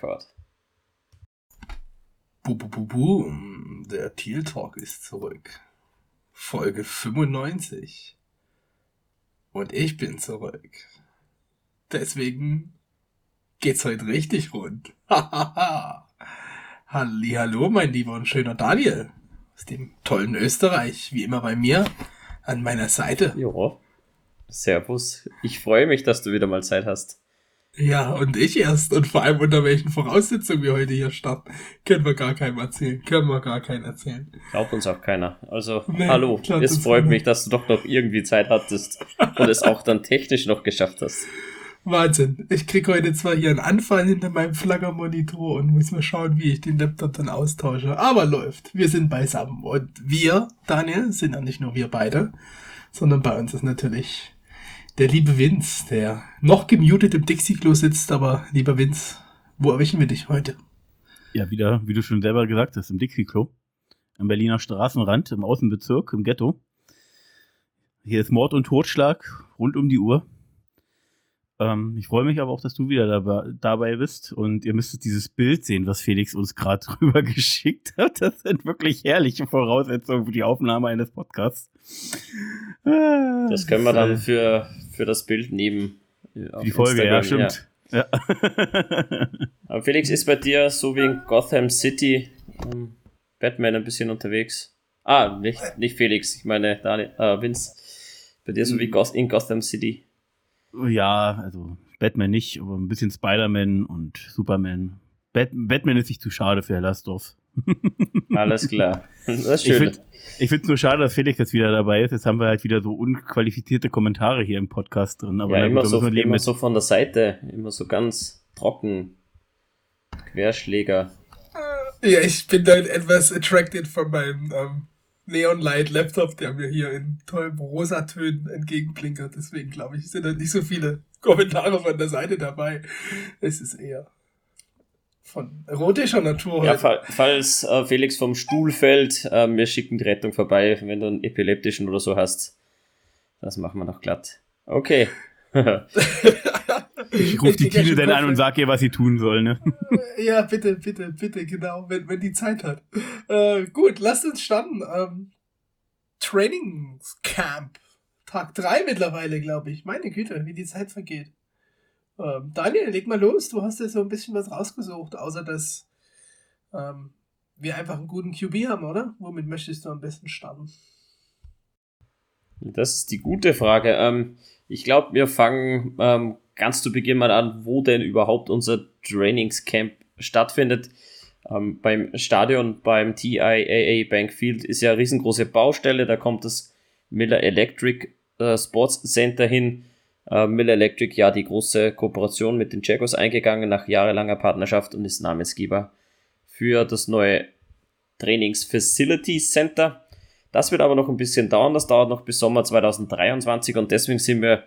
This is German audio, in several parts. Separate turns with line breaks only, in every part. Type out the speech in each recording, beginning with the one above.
Gott.
Boom, der Teal Talk ist zurück. Folge 95. Und ich bin zurück. Deswegen geht's heute richtig rund. Hallo, mein lieber und schöner Daniel. Aus dem tollen Österreich. Wie immer bei mir. An meiner Seite.
Jo. Servus. Ich freue mich, dass du wieder mal Zeit hast.
Ja, und ich erst. Und vor allem unter welchen Voraussetzungen wir heute hier starten. Können wir gar keinem erzählen. Können wir gar keinen erzählen.
Glaubt uns auch keiner. Also, nee, hallo. Es freut mich, dass du doch noch irgendwie Zeit hattest und es auch dann technisch noch geschafft hast.
Wahnsinn. Ich krieg heute zwar hier einen Anfall hinter meinem Flaggermonitor und muss mal schauen, wie ich den Laptop dann austausche. Aber läuft. Wir sind beisammen. Und wir, Daniel, sind ja nicht nur wir beide, sondern bei uns ist natürlich der liebe Vince, der noch gemutet im Dixie-Klo sitzt, aber lieber Vince, wo erwischen wir dich heute?
Ja, wieder, wie du schon selber gesagt hast, im Dixie-Klo. Am Berliner Straßenrand, im Außenbezirk, im Ghetto. Hier ist Mord und Totschlag rund um die Uhr. Ähm, ich freue mich aber auch, dass du wieder dabei, dabei bist und ihr müsstet dieses Bild sehen, was Felix uns gerade drüber geschickt hat. Das sind wirklich herrliche Voraussetzungen für die Aufnahme eines Podcasts.
Ah, das können wir dann äh, für, für das Bild nehmen.
Äh, die Folge, Instagram, ja, stimmt. Ja.
aber Felix ist bei dir so wie in Gotham City um, Batman ein bisschen unterwegs. Ah, nicht, nicht Felix, ich meine Daniel, äh, Vince. Bei dir so wie hm. in Gotham City.
Ja, also Batman nicht, aber ein bisschen Spider-Man und Superman. Bat Batman ist nicht zu schade für Herr Lastdorf.
Alles klar.
Das ist schön. Ich finde es nur schade, dass Felix jetzt wieder dabei ist. Jetzt haben wir halt wieder so unqualifizierte Kommentare hier im Podcast drin. Aber
ja, immer, gut, so, immer so von der Seite, immer so ganz trocken. Querschläger.
Ja, ich bin dann etwas attracted von meinem ähm, Neon Light Laptop, der mir hier in tollen Rosatönen entgegenblinkert. Deswegen glaube ich, sind da nicht so viele Kommentare von der Seite dabei. Es ist eher von erotischer Natur.
Ja, fall, falls äh, Felix vom Stuhl fällt, äh, wir schicken die Rettung vorbei, wenn du einen epileptischen oder so hast. Das machen wir noch glatt. Okay.
Ich rufe die Tine dann an und sag ihr, was sie tun soll, ne?
Ja, bitte, bitte, bitte, genau, wenn, wenn die Zeit hat. Äh, gut, lasst uns starten. Ähm, Trainingscamp. Tag 3 mittlerweile, glaube ich. Meine Güte, wie die Zeit vergeht. Ähm, Daniel, leg mal los. Du hast ja so ein bisschen was rausgesucht, außer dass ähm, wir einfach einen guten QB haben, oder? Womit möchtest du am besten starten?
Das ist die gute Frage. Ähm, ich glaube, wir fangen ähm, ganz zu Beginn mal an, wo denn überhaupt unser Trainingscamp stattfindet. Ähm, beim Stadion, beim TIAA Bankfield ist ja eine riesengroße Baustelle. Da kommt das Miller Electric äh, Sports Center hin. Äh, Miller Electric, ja, die große Kooperation mit den Jaguars eingegangen nach jahrelanger Partnerschaft und ist Namensgeber für das neue Trainings Facility Center. Das wird aber noch ein bisschen dauern. Das dauert noch bis Sommer 2023 und deswegen sind wir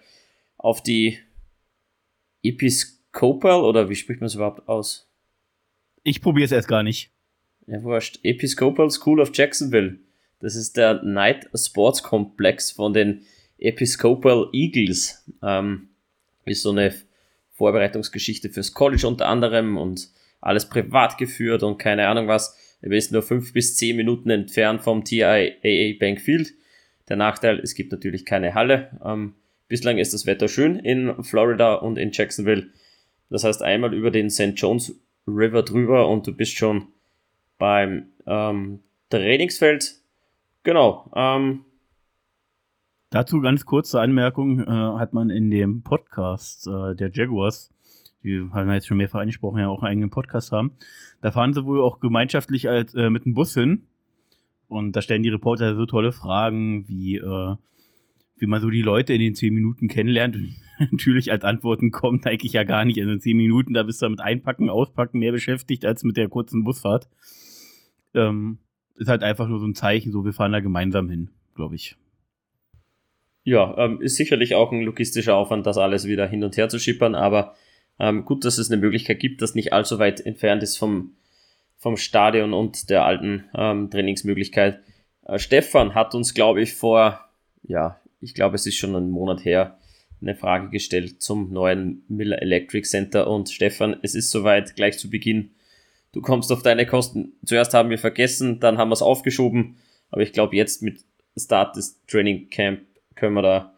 auf die Episcopal oder wie spricht man es überhaupt aus?
Ich probiere es erst gar nicht.
Ja, wurscht. Episcopal School of Jacksonville. Das ist der Night Sports Complex von den Episcopal Eagles. Ähm, ist so eine Vorbereitungsgeschichte fürs College unter anderem und alles privat geführt und keine Ahnung was. Er ist nur fünf bis zehn Minuten entfernt vom TIAA Bank Field. Der Nachteil, es gibt natürlich keine Halle. Ähm, bislang ist das Wetter schön in Florida und in Jacksonville. Das heißt einmal über den St. John's River drüber und du bist schon beim ähm, Trainingsfeld. Genau. Ähm,
Dazu ganz kurze Anmerkung, äh, hat man in dem Podcast äh, der Jaguars die haben wir jetzt schon mehrfach angesprochen, ja auch einen eigenen Podcast haben. Da fahren sie wohl auch gemeinschaftlich als, äh, mit dem Bus hin. Und da stellen die Reporter so tolle Fragen, wie, äh, wie man so die Leute in den zehn Minuten kennenlernt. Natürlich als Antworten kommt eigentlich ja gar nicht. In den zehn Minuten, da bist du mit Einpacken, Auspacken mehr beschäftigt als mit der kurzen Busfahrt. Ähm, ist halt einfach nur so ein Zeichen, so wir fahren da gemeinsam hin, glaube ich.
Ja, ähm, ist sicherlich auch ein logistischer Aufwand, das alles wieder hin und her zu schippern, aber ähm, gut, dass es eine Möglichkeit gibt, das nicht allzu weit entfernt ist vom, vom Stadion und der alten ähm, Trainingsmöglichkeit. Äh, Stefan hat uns, glaube ich, vor, ja, ich glaube, es ist schon einen Monat her, eine Frage gestellt zum neuen Miller Electric Center. Und Stefan, es ist soweit, gleich zu Beginn. Du kommst auf deine Kosten. Zuerst haben wir vergessen, dann haben wir es aufgeschoben. Aber ich glaube, jetzt mit Start des Training Camp können wir da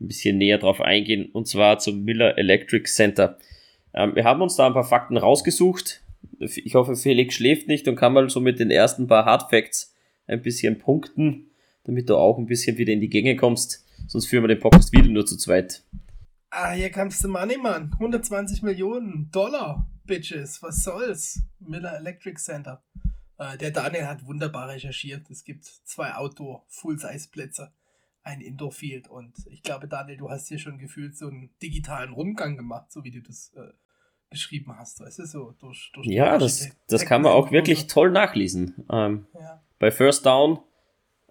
ein bisschen näher drauf eingehen. Und zwar zum Miller Electric Center. Ähm, wir haben uns da ein paar Fakten rausgesucht. Ich hoffe, Felix schläft nicht und kann mal so mit den ersten paar Hard Facts ein bisschen punkten, damit du auch ein bisschen wieder in die Gänge kommst. Sonst führen wir den Podcast wieder nur zu zweit.
Ah, hier kommst du Money, Mann. 120 Millionen Dollar, Bitches. Was soll's? Miller Electric Center. Äh, der Daniel hat wunderbar recherchiert. Es gibt zwei Outdoor-Full-Size-Plätze, ein Indoor-Field und ich glaube, Daniel, du hast hier schon gefühlt so einen digitalen Rundgang gemacht, so wie du das äh, geschrieben hast. Weißt du, so durch, durch
ja, das, das kann man auch wirklich toll nachlesen. Ähm, ja. Bei First Down,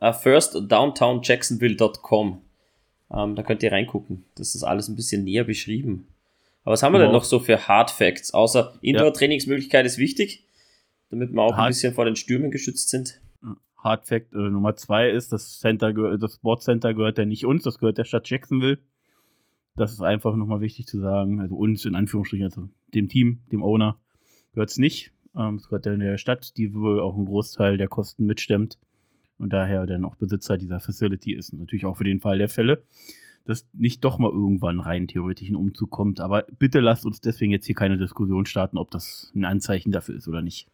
uh, firstdowntownjacksonville.com. Ähm, da könnt ihr reingucken. Das ist alles ein bisschen näher beschrieben. Aber was haben wir wow. denn noch so für Hard Facts? Außer Indoor-Trainingsmöglichkeit ist wichtig damit wir auch Hard ein bisschen vor den Stürmen geschützt sind.
Hard Fact äh, Nummer zwei ist, das Center, das Sport Center gehört ja nicht uns, das gehört der Stadt Jacksonville. Das ist einfach nochmal wichtig zu sagen. Also uns in Anführungsstrichen, also dem Team, dem Owner, gehört es nicht. Ähm, es gehört ja der Stadt, die wohl auch einen Großteil der Kosten mitstemmt und daher dann auch Besitzer dieser Facility ist. natürlich auch für den Fall der Fälle, dass nicht doch mal irgendwann rein theoretisch ein Umzug kommt. Aber bitte lasst uns deswegen jetzt hier keine Diskussion starten, ob das ein Anzeichen dafür ist oder nicht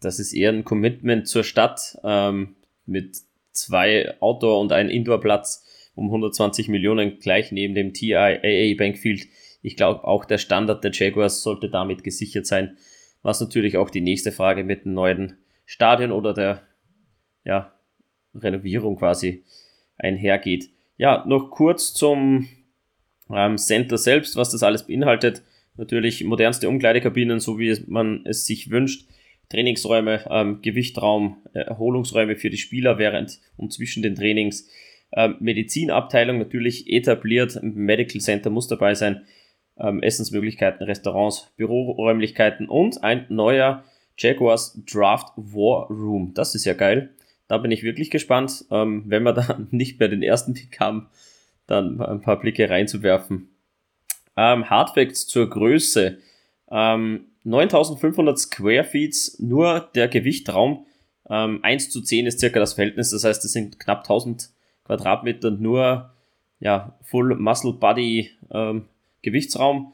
das ist eher ein Commitment zur Stadt ähm, mit zwei Outdoor- und einem Indoor-Platz um 120 Millionen gleich neben dem TIAA Bankfield. Ich glaube, auch der Standard der Jaguars sollte damit gesichert sein, was natürlich auch die nächste Frage mit dem neuen Stadion oder der ja, Renovierung quasi einhergeht. Ja, noch kurz zum ähm, Center selbst, was das alles beinhaltet. Natürlich modernste Umkleidekabinen, so wie man es sich wünscht. Trainingsräume, ähm, Gewichtraum, Erholungsräume für die Spieler während und zwischen den Trainings. Ähm, Medizinabteilung natürlich etabliert, Medical Center muss dabei sein, ähm, Essensmöglichkeiten, Restaurants, Büroräumlichkeiten und ein neuer Jaguars Draft War Room. Das ist ja geil. Da bin ich wirklich gespannt, ähm, wenn wir dann nicht mehr den ersten Pick haben, dann ein paar Blicke reinzuwerfen. Ähm, Hardfacts zur Größe. Ähm, 9500 Square Feet, nur der Gewichtraum. Ähm, 1 zu 10 ist circa das Verhältnis, das heißt, es sind knapp 1000 Quadratmeter nur ja, Full Muscle Body ähm, Gewichtsraum,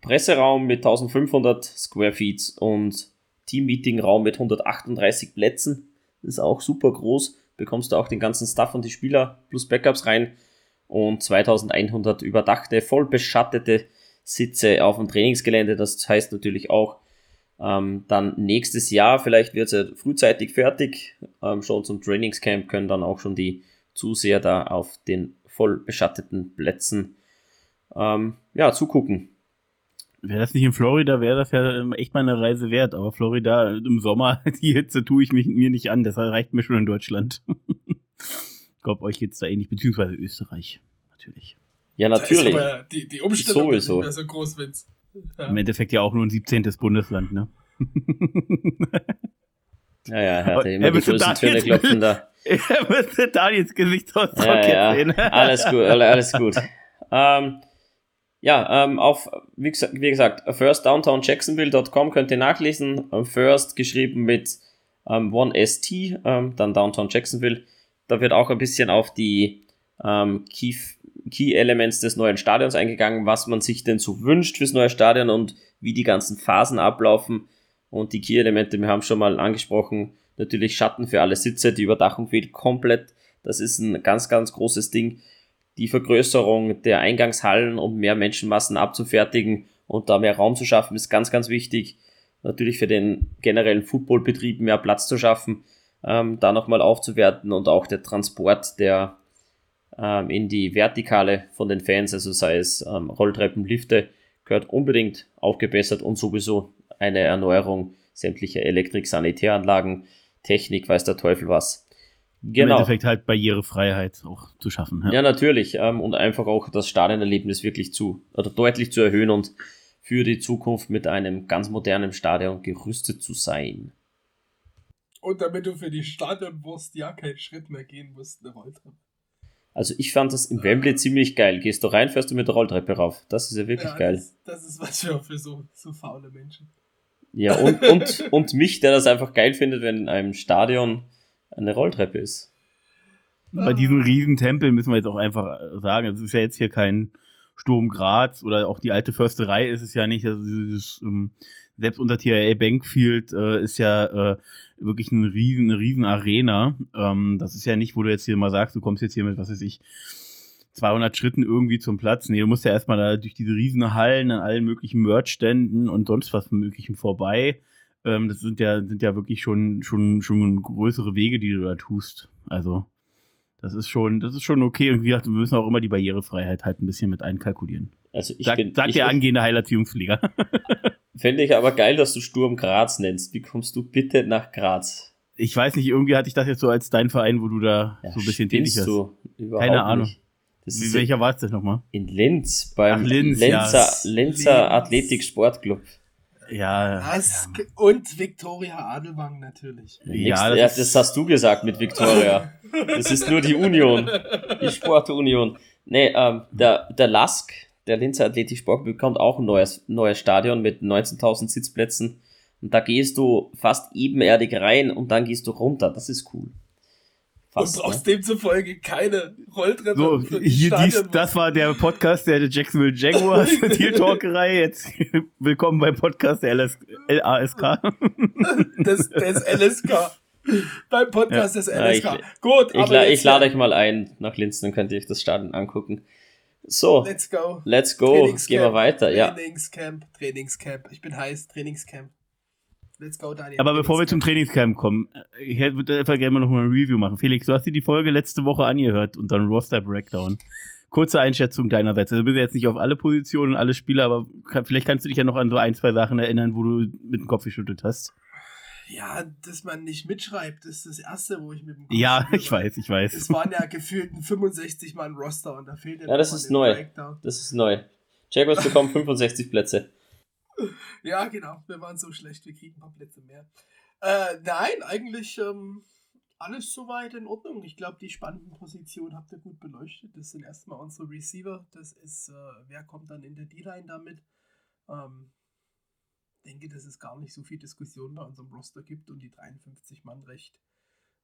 Presseraum mit 1500 Square Feet und Team Meeting Raum mit 138 Plätzen. Ist auch super groß. Bekommst du auch den ganzen Stuff und die Spieler plus Backups rein und 2100 überdachte, voll beschattete Sitze auf dem Trainingsgelände. Das heißt natürlich auch, ähm, dann nächstes Jahr, vielleicht wird es ja frühzeitig fertig, ähm, schon zum Trainingscamp können dann auch schon die Zuseher da auf den voll beschatteten Plätzen ähm, ja, zugucken.
Wäre das nicht in Florida, wäre das ja ähm, echt mal eine Reise wert. Aber Florida im Sommer, die Hitze tue ich mich, mir nicht an. Das reicht mir schon in Deutschland. ich glaube, euch geht es da ähnlich, beziehungsweise Österreich, natürlich.
Ja, natürlich.
die, die Umstellung Sowieso. ist nicht mehr so groß, wenn's.
Ja. Im Endeffekt ja auch nur ein 17. Bundesland, ne?
ja, ja, er hatte immer er die größten Töne klopfen da.
Er müsste Daniels Gesichtsausdruck
ja, ja. sehen. alles gut, alles gut. ähm, ja, ähm, auf, wie gesagt, wie gesagt firstdowntownjacksonville.com könnt ihr nachlesen. First geschrieben mit ähm, 1ST, ähm, dann Downtown Jacksonville. Da wird auch ein bisschen auf die ähm, Key Key Elements des neuen Stadions eingegangen, was man sich denn so wünscht fürs neue Stadion und wie die ganzen Phasen ablaufen. Und die Key Elemente, wir haben schon mal angesprochen, natürlich Schatten für alle Sitze, die Überdachung fehlt komplett. Das ist ein ganz, ganz großes Ding. Die Vergrößerung der Eingangshallen, um mehr Menschenmassen abzufertigen und da mehr Raum zu schaffen, ist ganz, ganz wichtig. Natürlich für den generellen Footballbetrieb mehr Platz zu schaffen, ähm, da nochmal aufzuwerten und auch der Transport der ähm, in die Vertikale von den Fans, also sei es ähm, Rolltreppen, Lifte, gehört unbedingt aufgebessert und sowieso eine Erneuerung sämtlicher Elektrik-Sanitäranlagen, Technik, weiß der Teufel was.
Genau. Im Endeffekt halt Barrierefreiheit auch zu schaffen.
Ja, ja natürlich. Ähm, und einfach auch das Stadionerlebnis wirklich zu, oder deutlich zu erhöhen und für die Zukunft mit einem ganz modernen Stadion gerüstet zu sein.
Und damit du für die Stadionwurst ja keinen Schritt mehr gehen musst, eine Rolltreppe.
Also ich fand das im Wembley ziemlich geil. Gehst du rein, fährst du mit der Rolltreppe rauf. Das ist ja wirklich
Ja,
geil.
Das, das ist was für, für so, so faule Menschen.
Ja, und, und, und mich, der das einfach geil findet, wenn in einem Stadion eine Rolltreppe ist.
Bei diesem riesen Tempel müssen wir jetzt auch einfach sagen, es ist ja jetzt hier kein Sturm Graz oder auch die alte Försterei ist es ja nicht. Also dieses, ähm, selbst unter TRA Bankfield äh, ist ja äh, wirklich eine riesen, eine riesen Arena. Ähm, das ist ja nicht, wo du jetzt hier mal sagst, du kommst jetzt hier mit, was weiß ich, 200 Schritten irgendwie zum Platz. Nee, du musst ja erstmal da durch diese riesen Hallen an allen möglichen Merchständen und sonst was Möglichen vorbei. Ähm, das sind ja, sind ja wirklich schon, schon, schon größere Wege, die du da tust. Also, das ist schon, das ist schon okay. Und wie gesagt, wir müssen auch immer die Barrierefreiheit halt ein bisschen mit einkalkulieren.
Also ich
Sag,
bin,
sagt
ich,
der angehende Heilerziehungspfleger.
Fände ich aber geil, dass du Sturm Graz nennst. Wie kommst du bitte nach Graz?
Ich weiß nicht, irgendwie hatte ich das jetzt so als dein Verein, wo du da
Ja,
so ein bisschen tätig bist.
du? Überhaupt
Keine Ahnung.
nicht.
Wie, welcher war es denn nochmal?
in Linz, beim
Ach, Linz,
Lenzer,
ja.
Lenzer. Athletik Sportclub.
Ja.
Das, Und Viktoria Adelwang natürlich.
Ja, das
ja, das hast du gesagt mit Victoria. Das ist nur die Union, die Sportunion. Nee, ähm, der, der Lask, der Linzer Athletik Sportclub, bekommt auch ein neues, neues Stadion mit 19.000 Sitzplätzen. Und da gehst du fast ebenerdig rein und dann gehst du runter. Das ist cool.
Und
Fast,
brauchst
ne?
demzufolge keine Rolltreppe.
So, hier dies, das war der Podcast der Jacksonville Jaguars, die Talkerei. Jetzt willkommen beim Podcast der LS, LASK.
des, des LSK. Beim Podcast des
Ja,
LSK.
ich-
Gut,
Ich,
aber
la ich lade euch mal ein nach Linz, dann könnt ihr euch das Stadion angucken. So,
Let's go.
let's go. Gehen wir weiter. Ja.
Trainingscamp, Trainingscamp. Ich bin heiß, Trainingscamp. Let's go, Daniel.
Aber bevor wir zum
Trainingscamp.
Kommen, äh, ich hätte- würde einfach gerne mal noch mal ein Review machen. Felix, du hast dir die Folge letzte Woche angehört und dann Roster Breakdown. Kurze Einschätzung deinerseits. Also, du bist jetzt nicht auf alle Positionen, alle Spieler, aber kann, vielleicht kannst du dich ja noch an so ein, zwei Sachen erinnern, wo du mit dem Kopf geschüttelt hast.
Ja, dass man nicht mitschreibt, ist das Erste, wo ich mit dem Kopf
Ja,
schüttle.
ich weiß, ich weiß.
Es waren ja gefühlt ein 65 Mann Roster und da fehlt
Ja, das
noch mal
ist neu.
Breakdown.
Das ist neu. Jaguars bekommen 65 Plätze.
Ja, genau. Wir waren so schlecht, wir kriegen ein paar Plätze mehr. Äh, nein, eigentlich ähm, alles soweit in Ordnung. Ich glaube, die spannenden Positionen habt ihr gut beleuchtet. Das sind erstmal unsere Receiver. Das ist, äh, wer kommt dann in der D-Line damit? Ähm, denke, dass es gar nicht so viel Diskussion bei unserem Roster gibt und die 53 Mann recht,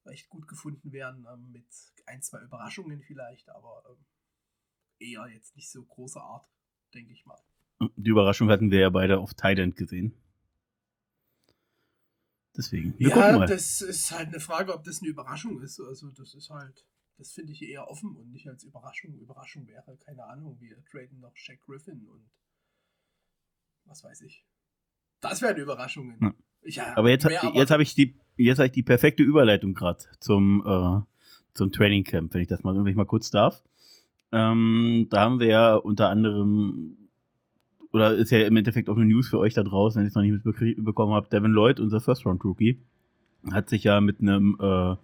recht gut gefunden werden. Ähm, mit ein, zwei Überraschungen vielleicht, aber ähm, eher jetzt nicht so großer Art, denke ich mal.
Die Überraschung hatten wir ja beide auf Thailand gesehen. Deswegen. Wir
ja, das ist halt eine Frage, ob das eine Überraschung ist. Also, das ist halt, das finde ich eher offen und nicht als Überraschung. Überraschung wäre, keine Ahnung, wir traden noch Shaq Griffin und was weiß ich. Das wären Überraschungen.
Ja.
Ja,
Aber jetzt,
mehr
jetzt habe ich die, jetzt habe ich die perfekte Überleitung gerade zum, äh, zum Training Camp, wenn ich das mal, wenn ich mal kurz darf. Ähm, da haben wir ja unter anderem, oder ist ja im Endeffekt auch eine News für euch da draußen, wenn ihr es noch nicht mitbekommen habt, Devin Lloyd, unser First Round Rookie, hat sich ja mit einem, äh,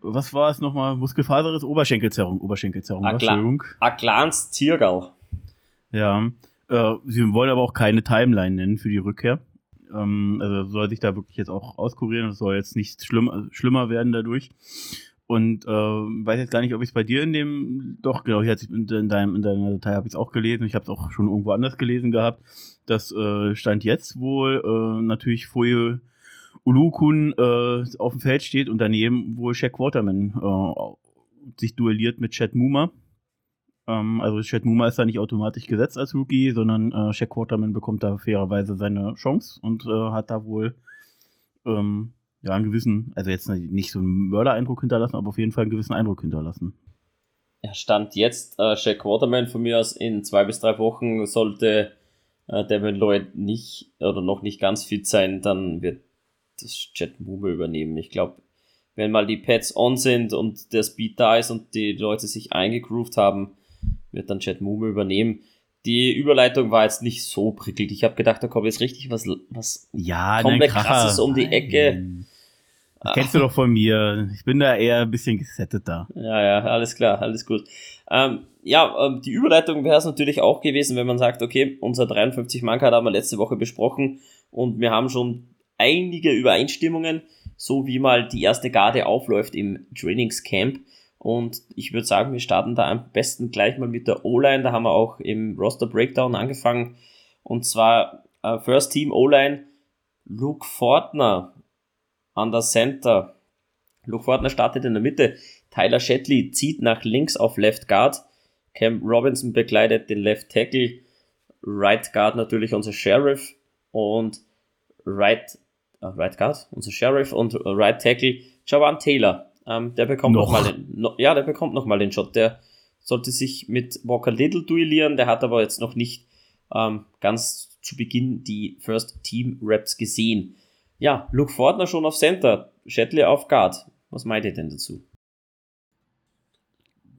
was war es nochmal? Muskelfaseres Oberschenkelzerrung, Oberschenkelzerrung,
Ah.
Entschuldigung.
Aglans Tiergal.
Ja, äh, sie wollen aber auch keine Timeline nennen für die Rückkehr. Ähm, also soll sich da wirklich jetzt auch auskurieren. Es soll jetzt nicht schlimm, schlimmer werden dadurch. Und äh, weiß jetzt gar nicht, ob ich es bei dir in dem, doch genau, hier in, in, deinem, in deiner Datei habe ich es auch gelesen. Ich habe es auch schon irgendwo anders gelesen gehabt. Das äh, stand jetzt wohl äh, natürlich Foye Ulukun äh, auf dem Feld steht und daneben wohl Shaq Waterman äh, sich duelliert mit Chad Muma. Ähm, also Chad Muma ist da nicht automatisch gesetzt als Rookie, sondern äh, Shaq Quarterman bekommt da fairerweise seine Chance und äh, hat da wohl ähm, ja einen gewissen, also jetzt nicht so einen Mörder-Eindruck hinterlassen, aber auf jeden Fall einen gewissen Eindruck hinterlassen.
Ja, Stand jetzt, äh, Shaq Waterman von mir aus in zwei bis drei Wochen sollte äh, Devin Lloyd nicht oder noch nicht ganz fit sein, dann wird das Jet Mube übernehmen. Ich glaube, wenn mal die Pads on sind und der Speed da ist und die Leute sich eingegroovt haben, wird dann Jet Mube übernehmen. Die Überleitung war jetzt nicht so prickelt. Ich habe gedacht, da kommt jetzt richtig was, was
Ja,
Komplett krasses um die Ecke.
Nein. Kennst du doch von mir. Ich bin da eher ein bisschen gesettet da.
Ja, ja, alles klar, alles gut. Ähm, ja, ähm, die Überleitung wäre es natürlich auch gewesen, wenn man sagt, okay, unser 53 mann haben wir letzte Woche besprochen und wir haben schon einige Übereinstimmungen, so wie mal die erste Garde aufläuft im Trainingscamp. Und ich würde sagen, wir starten da am besten gleich mal mit der O-Line. Da haben wir auch im Roster Breakdown angefangen. Und zwar äh, First Team O-Line Luke Fortner an der Center. Luke Fortner startet in der Mitte. Tyler Shetley zieht nach links auf Left Guard. Cam Robinson begleitet den Left Tackle. Right Guard natürlich unser Sheriff. Und Right, äh, right Guard, unser Sheriff und Right Tackle Javan Taylor. Ähm, der bekommt nochmal noch den, no, ja, der bekommt noch mal den Shot. Der sollte sich mit Walker Little duellieren. Der hat aber jetzt noch nicht ähm, ganz zu Beginn die First Team Reps gesehen. Ja, Luke Fortner schon auf Center, Shetley auf Guard. Was meint ihr denn dazu?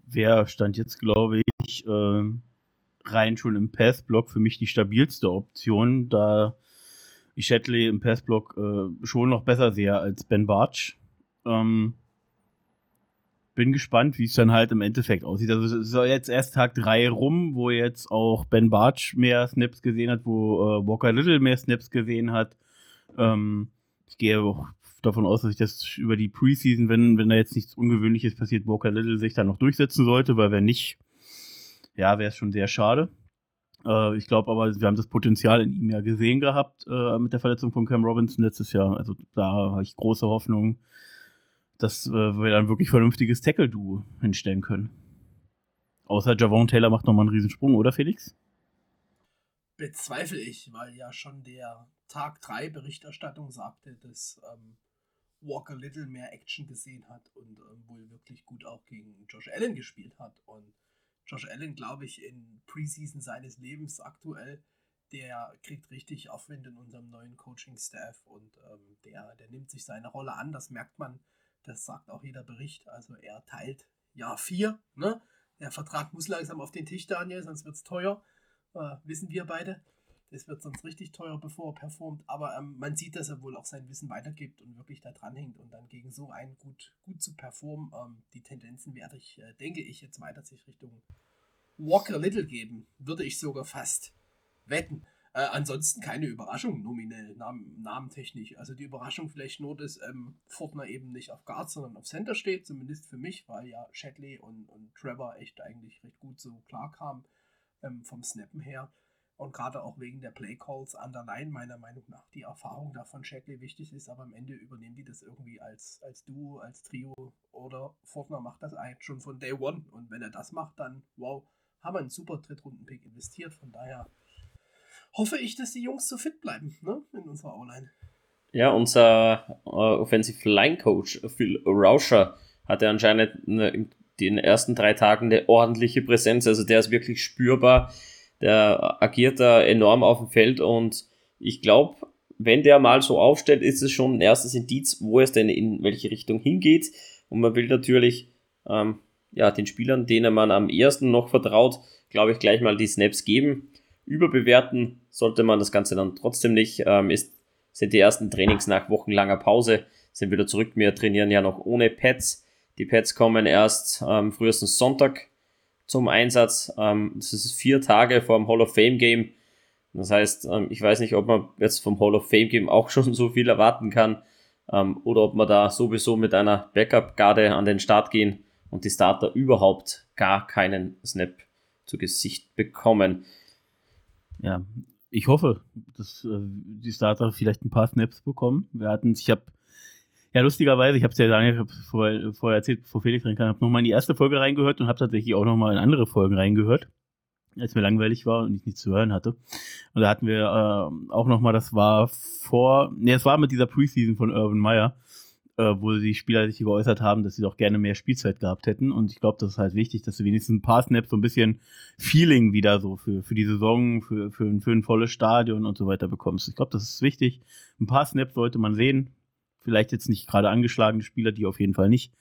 Wer stand jetzt, glaube ich, äh, rein schon im Passblock für mich die stabilste Option, da ich Shetley im Passblock äh, schon noch besser sehe als Ben Bartsch. Ähm, bin gespannt, wie es dann halt im Endeffekt aussieht. Also es ist jetzt erst Tag 3 rum, wo jetzt auch Ben Bartsch mehr Snaps gesehen hat, wo äh, Walker Little mehr Snaps gesehen hat. Ähm, ich gehe auch davon aus, dass ich das über die Preseason, wenn, wenn da jetzt nichts Ungewöhnliches passiert, Walker Little sich dann noch durchsetzen sollte, weil wenn nicht, ja, wäre es schon sehr schade. Äh, ich glaube aber, wir haben das Potenzial in ihm ja gesehen gehabt äh, mit der Verletzung von Cam Robinson letztes Jahr. Also da habe ich große Hoffnung, dass äh, wir dann wirklich vernünftiges Tackle-Duo hinstellen können. Außer Javon Taylor macht nochmal einen Riesensprung, oder Felix?
Bezweifle ich, weil ja schon der Tag 3 Berichterstattung sagte, dass ähm, Walker Little mehr Action gesehen hat und ähm, wohl wirklich gut auch gegen Josh Allen gespielt hat. Und Josh Allen, glaube ich, in Preseason seines Lebens aktuell, der kriegt richtig Aufwind in unserem neuen Coaching-Staff und ähm, der, der nimmt sich seine Rolle an, das merkt man das sagt auch jeder Bericht. Also er teilt Jahr 4. Ne? Der Vertrag muss langsam auf den Tisch, Daniel, sonst wird es teuer. Äh, wissen wir beide. Das wird sonst richtig teuer, bevor er performt. Aber ähm, man sieht, dass er wohl auch sein Wissen weitergibt und wirklich da dran hängt und dann gegen so einen gut, gut zu performen. Ähm, die Tendenzen werde ich, äh, denke ich, jetzt weiter sich Richtung Walker Little geben. Würde ich sogar fast wetten. Äh, ansonsten keine Überraschung nominell, nam namentechnisch. Also die Überraschung vielleicht nur, dass ähm, Fortner eben nicht auf Guard, sondern auf Center steht, zumindest für mich, weil ja Shadley und, und Trevor echt eigentlich recht gut so klar kamen ähm, vom Snappen her. Und gerade auch wegen der Playcalls an der Line, meiner Meinung nach, die Erfahrung davon Shadley wichtig ist, aber am Ende übernehmen die das irgendwie als, als Duo, als Trio oder Fortner macht das eigentlich schon von Day One. Und wenn er das macht, dann wow, haben wir einen super Drittrunden-Pick investiert. Von daher hoffe ich, dass die Jungs so fit bleiben ne, in unserer O-Line.
Ja, unser äh, Offensive Line Coach Phil Rauscher hatte anscheinend eine, in den ersten drei Tagen eine ordentliche Präsenz. Also der ist wirklich spürbar. Der agiert da enorm auf dem Feld und ich glaube, wenn der mal so aufstellt, ist es schon ein erstes Indiz, wo es denn in welche Richtung hingeht. Und man will natürlich ähm, ja, den Spielern, denen man am ersten noch vertraut, glaube ich, gleich mal die Snaps geben überbewerten sollte man das Ganze dann trotzdem nicht. Ähm, ist, sind die ersten Trainings nach wochenlanger Pause, sind wieder zurück. Wir trainieren ja noch ohne Pads. Die Pads kommen erst ähm, frühestens Sonntag zum Einsatz. Ähm, das ist vier Tage vor dem Hall of Fame Game. Das heißt, ähm, ich weiß nicht, ob man jetzt vom Hall of Fame Game auch schon so viel erwarten kann ähm, oder ob man da sowieso mit einer Backup-Garde an den Start gehen und die Starter überhaupt gar keinen Snap zu Gesicht bekommen
ja, ich hoffe, dass äh, die Starter vielleicht ein paar Snaps bekommen. Wir hatten, ich habe ja, lustigerweise, ich habe es ja Daniel vorher, vorher erzählt, bevor Felix rein kam, habe nochmal in die erste Folge reingehört und habe tatsächlich auch nochmal in andere Folgen reingehört, als mir langweilig war und ich nichts zu hören hatte. Und da hatten wir äh, auch nochmal, das war vor, ne, es war mit dieser Preseason von Urban Meyer, äh, wo die Spieler sich geäußert haben, dass sie doch gerne mehr Spielzeit gehabt hätten. Und ich glaube, das ist halt wichtig, dass du wenigstens ein paar Snaps so ein bisschen Feeling wieder so für, für die Saison, für, für, ein, für ein volles Stadion und so weiter bekommst. Ich glaube, das ist wichtig. Ein paar Snaps sollte man sehen. Vielleicht jetzt nicht gerade angeschlagene Spieler, die auf jeden Fall nicht.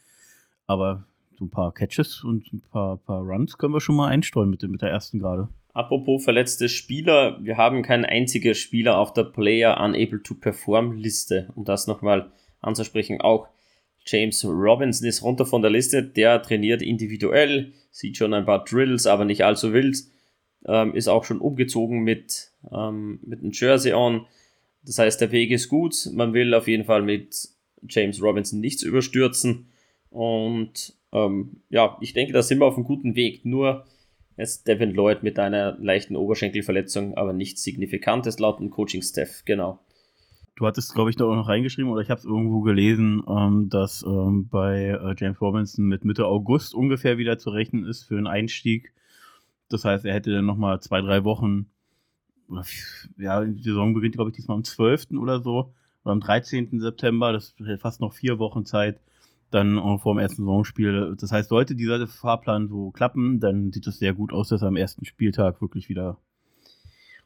Aber so ein paar Catches und ein paar, paar Runs können wir schon mal einstreuen mit, mit der ersten gerade.
Apropos verletzte Spieler, wir haben keinen einzigen Spieler auf der Player Unable to Perform Liste. Und das nochmal anzusprechen. Auch James Robinson ist runter von der Liste. Der trainiert individuell, sieht schon ein paar Drills, aber nicht allzu wild. Ähm, ist auch schon umgezogen mit, ähm, mit einem Jersey on. Das heißt, der Weg ist gut. Man will auf jeden Fall mit James Robinson nichts überstürzen. Und ähm, ja, ich denke, da sind wir auf einem guten Weg. Nur jetzt Devin Lloyd mit einer leichten Oberschenkelverletzung, aber nichts Signifikantes laut dem Coaching-Staff, genau.
Du hattest, glaube ich, da auch noch reingeschrieben oder ich habe es irgendwo gelesen, ähm, dass ähm, bei äh, James Robinson mit Mitte August ungefähr wieder zu rechnen ist für einen Einstieg. Das heißt, er hätte dann nochmal zwei, drei Wochen, oder, ja, die Saison beginnt, glaube ich, diesmal am 12. oder so, oder am 13. September, das ist fast noch vier Wochen Zeit, dann auch vor dem ersten Saisonspiel. Das heißt, sollte dieser Fahrplan so klappen, dann sieht es sehr gut aus, dass er am ersten Spieltag wirklich wieder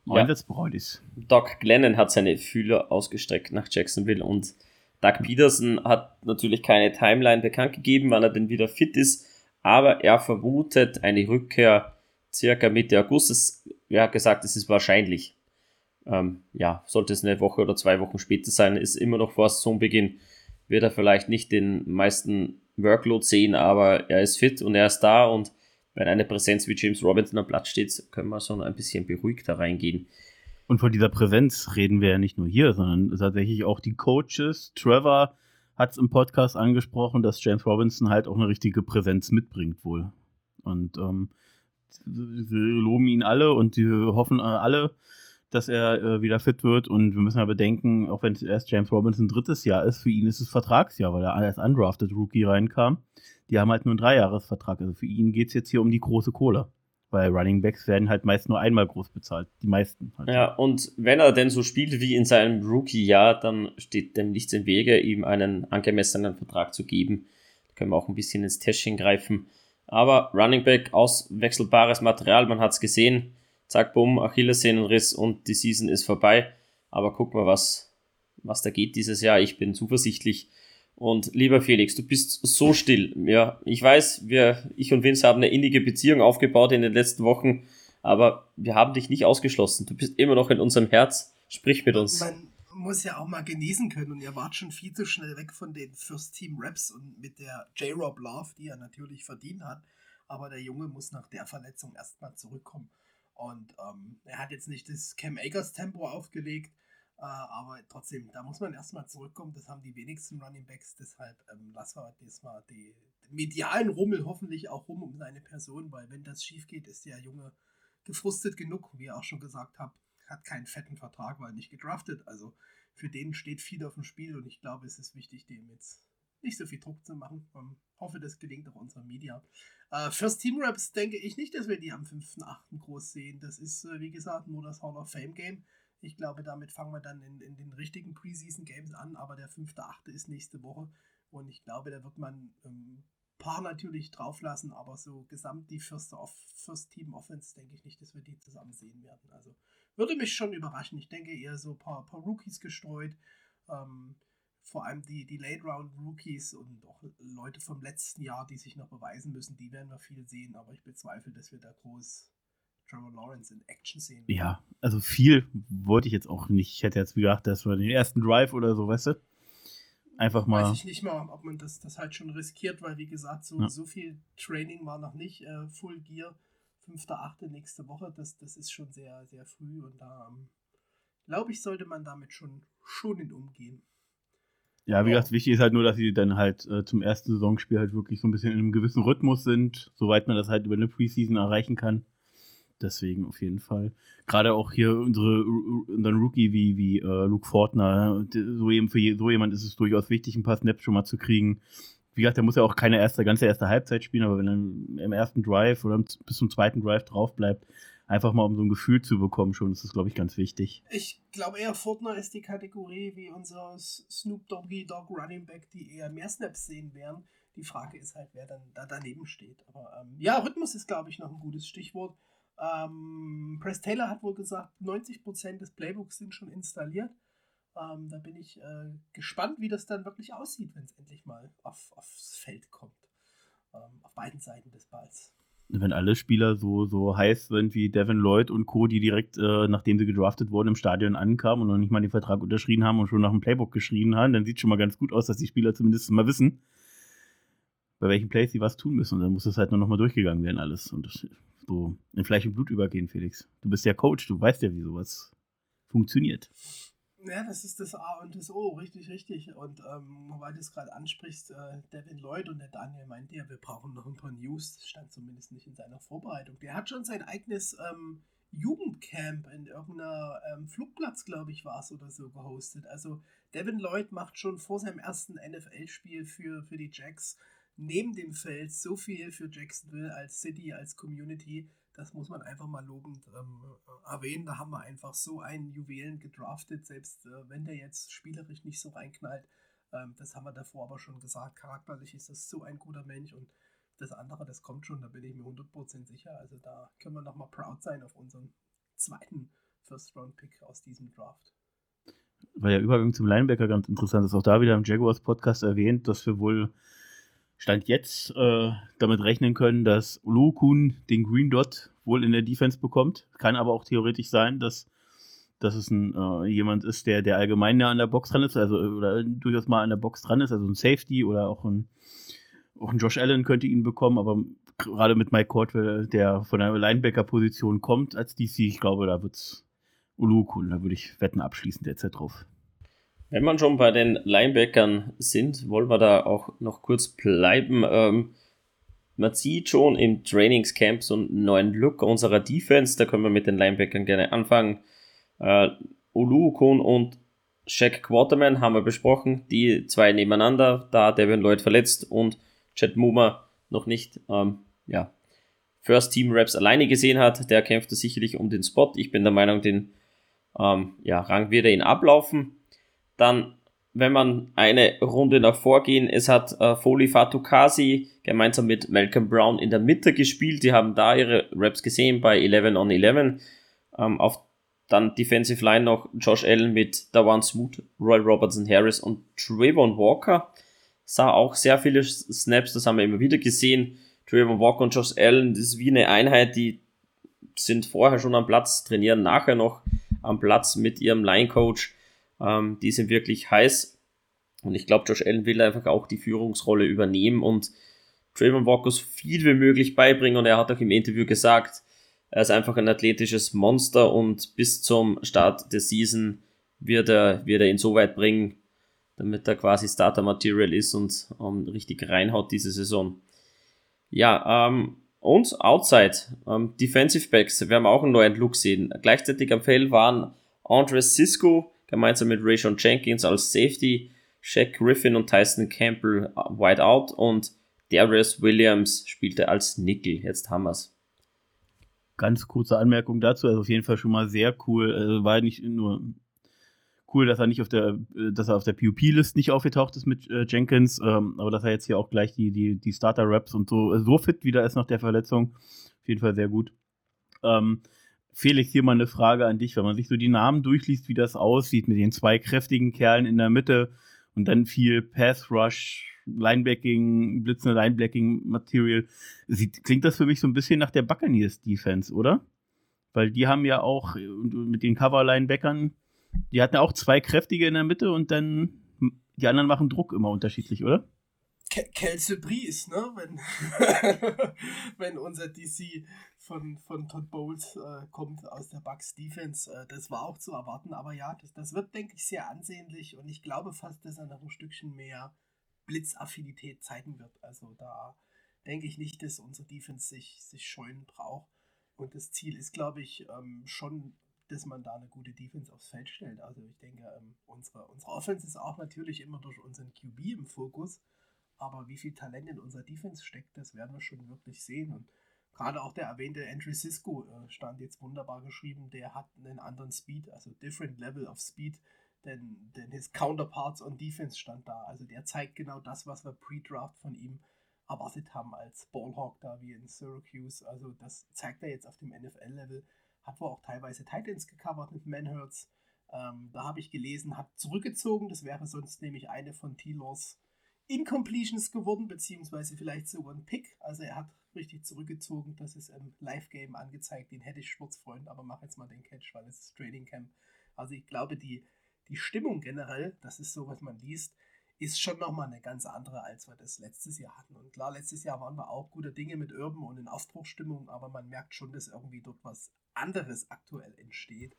ja. einsatzbereit ist. Doc Glennon hat seine Fühler ausgestreckt nach Jacksonville und Doug Peterson hat natürlich keine Timeline bekannt gegeben, wann er denn wieder fit ist, aber er vermutet eine Rückkehr circa Mitte August. Er hat gesagt, es ist wahrscheinlich. Ähm, ja, sollte es eine Woche oder zwei Wochen später sein, ist immer noch vor Saisonbeginn, wird er vielleicht nicht den meisten Workload sehen, aber er ist fit und er ist da und wenn eine Präsenz wie James Robinson am Platz steht, können wir so ein bisschen beruhigter reingehen.
Und von dieser Präsenz reden wir ja nicht nur hier, sondern tatsächlich auch die Coaches. Trevor hat es im Podcast angesprochen, dass James Robinson halt auch eine richtige Präsenz mitbringt wohl. Und ähm, loben ihn alle und sie hoffen äh, alle, dass er äh, wieder fit wird. Und wir müssen ja bedenken, auch wenn es erst James Robinson drittes Jahr ist, für ihn ist es Vertragsjahr, weil er als undrafted Rookie reinkam. Die haben halt nur einen Dreijahresvertrag. Also für ihn geht es jetzt hier um die große Kohle. Weil Running Backs werden halt meist nur einmal groß bezahlt. Die meisten. Halt.
Ja, und wenn er denn so spielt wie in seinem Rookie-Jahr, dann steht dem nichts im Wege, ihm einen angemessenen Vertrag zu geben. Da können wir auch ein bisschen ins Täschchen greifen. Aber Running Back, auswechselbares Material, man hat es gesehen. Zack, bumm, Achillessehnenriss und die Season ist vorbei. Aber guck mal, was, was da geht dieses Jahr. Ich bin zuversichtlich. Und lieber Felix, du bist so still. Ja, ich weiß, wir, ich und Vince haben eine innige Beziehung aufgebaut in den letzten Wochen, aber wir haben dich nicht ausgeschlossen. Du bist immer noch in unserem Herz. Sprich mit uns.
Man muss ja auch mal genießen können und ihr wart schon viel zu schnell weg von den First Team Raps und mit der J-Rob Love, die er natürlich verdient hat. Aber der Junge muss nach der Verletzung erstmal zurückkommen. Und ähm, er hat jetzt nicht das Cam Akers Tempo aufgelegt, äh, aber trotzdem, da muss man erstmal zurückkommen. Das haben die wenigsten Running Backs. Deshalb ähm, lassen wir diesmal die, medialen Rummel hoffentlich auch rum um seine Person, weil wenn das schief geht, ist der Junge gefrustet genug, wie ihr auch schon gesagt habt. Hat keinen fetten Vertrag, weil nicht gedraftet. Also für den steht viel auf dem Spiel und ich glaube, es ist wichtig, dem jetzt nicht so viel Druck zu machen. Ähm, hoffe, das gelingt auch unserer Media. Äh, First Team Raps denke ich nicht, dass wir die am 5.8. groß sehen. Das ist, äh, wie gesagt, nur das Hall of Fame Game. Ich glaube, damit fangen wir dann in, in den richtigen Preseason Games an, aber der 5.8. ist nächste Woche und ich glaube, da wird man ähm, paar natürlich drauflassen, aber so gesamt die First, First Team Offense denke ich nicht, dass wir die zusammen sehen werden. Also würde mich schon überraschen. Ich denke eher so ein paar, paar Rookies gestreut. Ähm, vor allem die, die Late Round Rookies und auch Leute vom letzten Jahr, die sich noch beweisen müssen, die werden wir viel sehen, aber ich bezweifle, dass wir da groß Trevor Lawrence in Action sehen.
Ja, also viel wollte ich jetzt auch nicht. Ich hätte jetzt gedacht, dass wir den ersten Drive oder so, weißt du? Einfach mal.
Weiß ich nicht mal, ob man das, das halt schon riskiert, weil wie gesagt, so, ja. so viel Training war noch nicht. Äh, Full Gear, 5.8. nächste Woche, das, das ist schon sehr, sehr früh und da ähm, glaube ich, sollte man damit schon, schon in umgehen.
Ja, wie gesagt, wichtig ist halt nur, dass sie dann halt äh, zum ersten Saisonspiel halt wirklich so ein bisschen in einem gewissen Rhythmus sind, soweit man das halt über eine Preseason erreichen kann. Deswegen auf jeden Fall. Gerade auch hier unsere unseren Rookie wie, wie äh, Luke Fortner, so, eben für so jemand ist es durchaus wichtig, ein paar Snaps schon mal zu kriegen. Wie gesagt, der muss ja auch keine erste, ganze erste Halbzeit spielen, aber wenn er im ersten Drive oder bis zum zweiten Drive drauf bleibt, einfach mal um so ein Gefühl zu bekommen, schon ist das, glaube ich, ganz wichtig.
Ich glaube eher, Fortner ist die Kategorie wie unser Snoop Doggy Dog Running Back, die eher mehr Snaps sehen werden. Die Frage ist halt, wer dann da daneben steht. Aber ähm, ja, Rhythmus ist, glaube ich, noch ein gutes Stichwort. Ähm, Press Taylor hat wohl gesagt, 90% des Playbooks sind schon installiert. Ähm, da bin ich äh, gespannt, wie das dann wirklich aussieht, wenn es endlich mal auf, aufs Feld kommt. Ähm, auf beiden Seiten des Balls.
Wenn alle Spieler so, so heiß sind wie Devin Lloyd und Co., die direkt, äh, nachdem sie gedraftet wurden, im Stadion ankamen und noch nicht mal den Vertrag unterschrieben haben und schon nach dem Playbook geschrien haben, dann sieht schon mal ganz gut aus, dass die Spieler zumindest mal wissen, bei welchen Plays sie was tun müssen. Und dann muss das halt nur noch mal durchgegangen werden, alles. Und das so in Fleisch und Blut übergehen, Felix. Du bist ja Coach, du weißt ja, wie sowas funktioniert.
Ja, das ist das A und das O, richtig, richtig. Und ähm, weil du es gerade ansprichst, äh, Devin Lloyd und der Daniel meinte ja, wir brauchen noch ein paar News. Das stand zumindest nicht in seiner Vorbereitung. Der hat schon sein eigenes ähm, Jugendcamp in irgendeiner ähm, Flugplatz, glaube ich, war es oder so gehostet. Also Devin Lloyd macht schon vor seinem ersten NFL-Spiel für, für die Jacks neben dem Feld so viel für Jacksonville als City, als Community. Das muss man einfach mal lobend ähm, erwähnen. Da haben wir einfach so einen Juwelen gedraftet, selbst äh, wenn der jetzt spielerisch nicht so reinknallt. Ähm, das haben wir davor aber schon gesagt. Charakterlich ist das so ein guter Mensch und das andere, das kommt schon, da bin ich mir 100% sicher. Also da können wir nochmal proud sein auf unseren zweiten First-Round-Pick aus diesem Draft.
Weil der Übergang zum Linebacker ganz interessant ist. Auch da wieder im Jaguars-Podcast erwähnt, dass wir wohl Stand jetzt äh, damit rechnen können, dass Ulukun den Green Dot wohl in der Defense bekommt. Kann aber auch theoretisch sein, dass, dass es ein, äh, jemand ist, der, der allgemein nah an der Box dran ist, also oder durchaus mal an der Box dran ist, also ein Safety oder auch ein, auch ein Josh Allen könnte ihn bekommen, aber gerade mit Mike Cordwell, der von der Linebacker-Position kommt als DC, ich glaube, da wird es Ulukun, da würde ich Wetten abschließen derzeit drauf.
Wenn man schon bei den Linebackern sind, wollen wir da auch noch kurz bleiben. Ähm, man sieht schon im Trainingscamp so einen neuen Look unserer Defense. Da können wir mit den Linebackern gerne anfangen. Äh, Olukun und Shaq Quarterman haben wir besprochen. Die zwei nebeneinander, da Devin Lloyd verletzt und Chad Muma noch nicht ähm, ja, First Team Raps alleine gesehen hat. Der kämpft sicherlich um den Spot. Ich bin der Meinung, den ähm, ja, Rang wird er ihn ablaufen. Dann, wenn man eine Runde nach vorgehen, es hat äh, Foley Fatukasi gemeinsam mit Malcolm Brown in der Mitte gespielt. Die haben da ihre Raps gesehen bei 11 on 11. Ähm, auf dann Defensive Line noch Josh Allen mit Dawan Smoot, Roy Robertson Harris und Trayvon Walker. Sah auch sehr viele Snaps, das haben wir immer wieder gesehen. Trayvon Walker und Josh Allen, das ist wie eine Einheit, die sind vorher schon am Platz, trainieren nachher noch am Platz mit ihrem Line Coach. Ähm, die sind wirklich heiß. Und ich glaube, Josh Allen will einfach auch die Führungsrolle übernehmen und Trayvon Walker so viel wie möglich beibringen. Und er hat auch im Interview gesagt, er ist einfach ein athletisches Monster und bis zum Start der Season wird er, wird er ihn so weit bringen, damit er quasi Starter Material ist und um, ähm, richtig reinhaut diese Saison. Ja, ähm, und Outside, ähm, Defensive Backs, wir haben auch einen neuen Look sehen. Gleichzeitig am Feld waren Andre Sisko, gemeinsam mit Rayshon Jenkins als Safety, Shaq Griffin und Tyson Campbell uh, wide out und Darius Williams spielte als Nickel. Jetzt haben wir's.
Ganz kurze Anmerkung dazu, also auf jeden Fall schon mal sehr cool. Also war nicht nur cool, dass er nicht auf der, äh, dass er auf der PUP-List nicht aufgetaucht ist mit äh, Jenkins, ähm, aber dass er jetzt hier auch gleich die, die, die Starter-Raps und so, so fit wieder ist nach der Verletzung. Auf jeden Fall sehr gut. Ähm, Felix, hier mal eine Frage an dich. Wenn man sich so die Namen durchliest, wie das aussieht mit den zwei kräftigen Kerlen in der Mitte und dann viel Pass Rush, Linebacking, blitzende Linebacking Material, klingt das für mich so ein bisschen nach der Buccaneers Defense, oder? Weil die haben ja auch mit den Cover Linebackern, die hatten ja auch zwei kräftige in der Mitte und dann die anderen machen Druck immer unterschiedlich, oder?
Kelsey Breeze, ne? Wenn, wenn unser DC von, von Todd Bowles äh, kommt aus der Bucks Defense. Äh, das war auch zu erwarten, aber ja, das, das wird, denke ich, sehr ansehnlich und ich glaube fast, dass er noch ein Stückchen mehr Blitzaffinität zeigen wird. Also da denke ich nicht, dass unsere Defense sich, sich scheuen braucht. Und das Ziel ist, glaube ich, ähm, schon, dass man da eine gute Defense aufs Feld stellt. Also ich denke, ähm, unsere, unsere Offense ist auch natürlich immer durch unseren QB im Fokus. Aber wie viel Talent in unserer Defense steckt, das werden wir schon wirklich sehen. Und gerade auch der erwähnte Andrew Cisco äh, stand jetzt wunderbar geschrieben. Der hat einen anderen Speed, also different level of speed, denn, denn his counterparts on defense stand da. Also der zeigt genau das, was wir pre-draft von ihm erwartet haben als Ballhawk da wie in Syracuse. Also das zeigt er jetzt auf dem NFL-Level. Hat wohl auch teilweise Titans gecovert mit Manhurts. Ähm, da habe ich gelesen, hat zurückgezogen. Das wäre sonst nämlich eine von T-Laws Incompletions geworden, beziehungsweise vielleicht sogar ein Pick. Also er hat richtig zurückgezogen. Das ist im Live-Game angezeigt. Den hätte ich Schmutzfreund, aber mach jetzt mal den Catch, weil es ist Trading Camp. Also ich glaube, die, die Stimmung generell, das ist so, was man liest, ist schon nochmal eine ganz andere, als wir das letztes Jahr hatten. Und klar, letztes Jahr waren wir auch gute Dinge mit Urban und in Aufbruchstimmung, aber man merkt schon, dass irgendwie dort was anderes aktuell entsteht.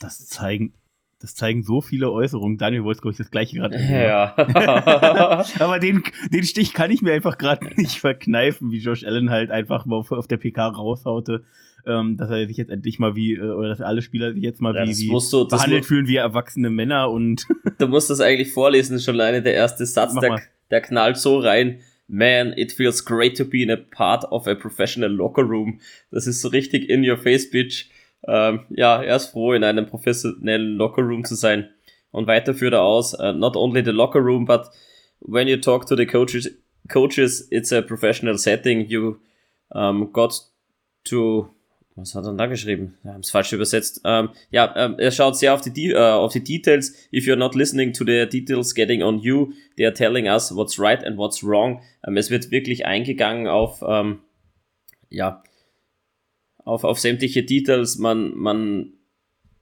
das zeigen, Das zeigen so viele Äußerungen. Daniel wollte, glaube ich, das gleiche gerade.
Ja.
Aber den, den Stich kann ich mir einfach gerade nicht verkneifen, wie Josh Allen halt einfach mal auf, auf der PK raushaute, ähm, dass er sich jetzt endlich mal wie, äh, oder dass alle Spieler sich jetzt mal
Ja,
wie, wie
du-
behandelt fühlen wie erwachsene Männer und
Du musst das eigentlich vorlesen, schon alleine der erste Satz, der, der knallt so rein. Man, it feels great to be in a part of a professional locker room. Das ist so richtig in your face, bitch. Ähm, ja, er ist froh, in einem professionellen locker room zu sein. Und weiter führt er aus, uh, not only the locker room, but when you talk to the coaches, coaches, it's a professional setting. You um, got to was hat er denn da geschrieben? Wir haben es falsch übersetzt. Ähm, ja, ähm, er schaut sehr auf die, De- äh, auf die Details. If you're not listening to the details getting on you, they are telling us what's right and what's wrong. Ähm, es wird wirklich eingegangen auf, ähm, ja, auf, auf sämtliche Details. Man, man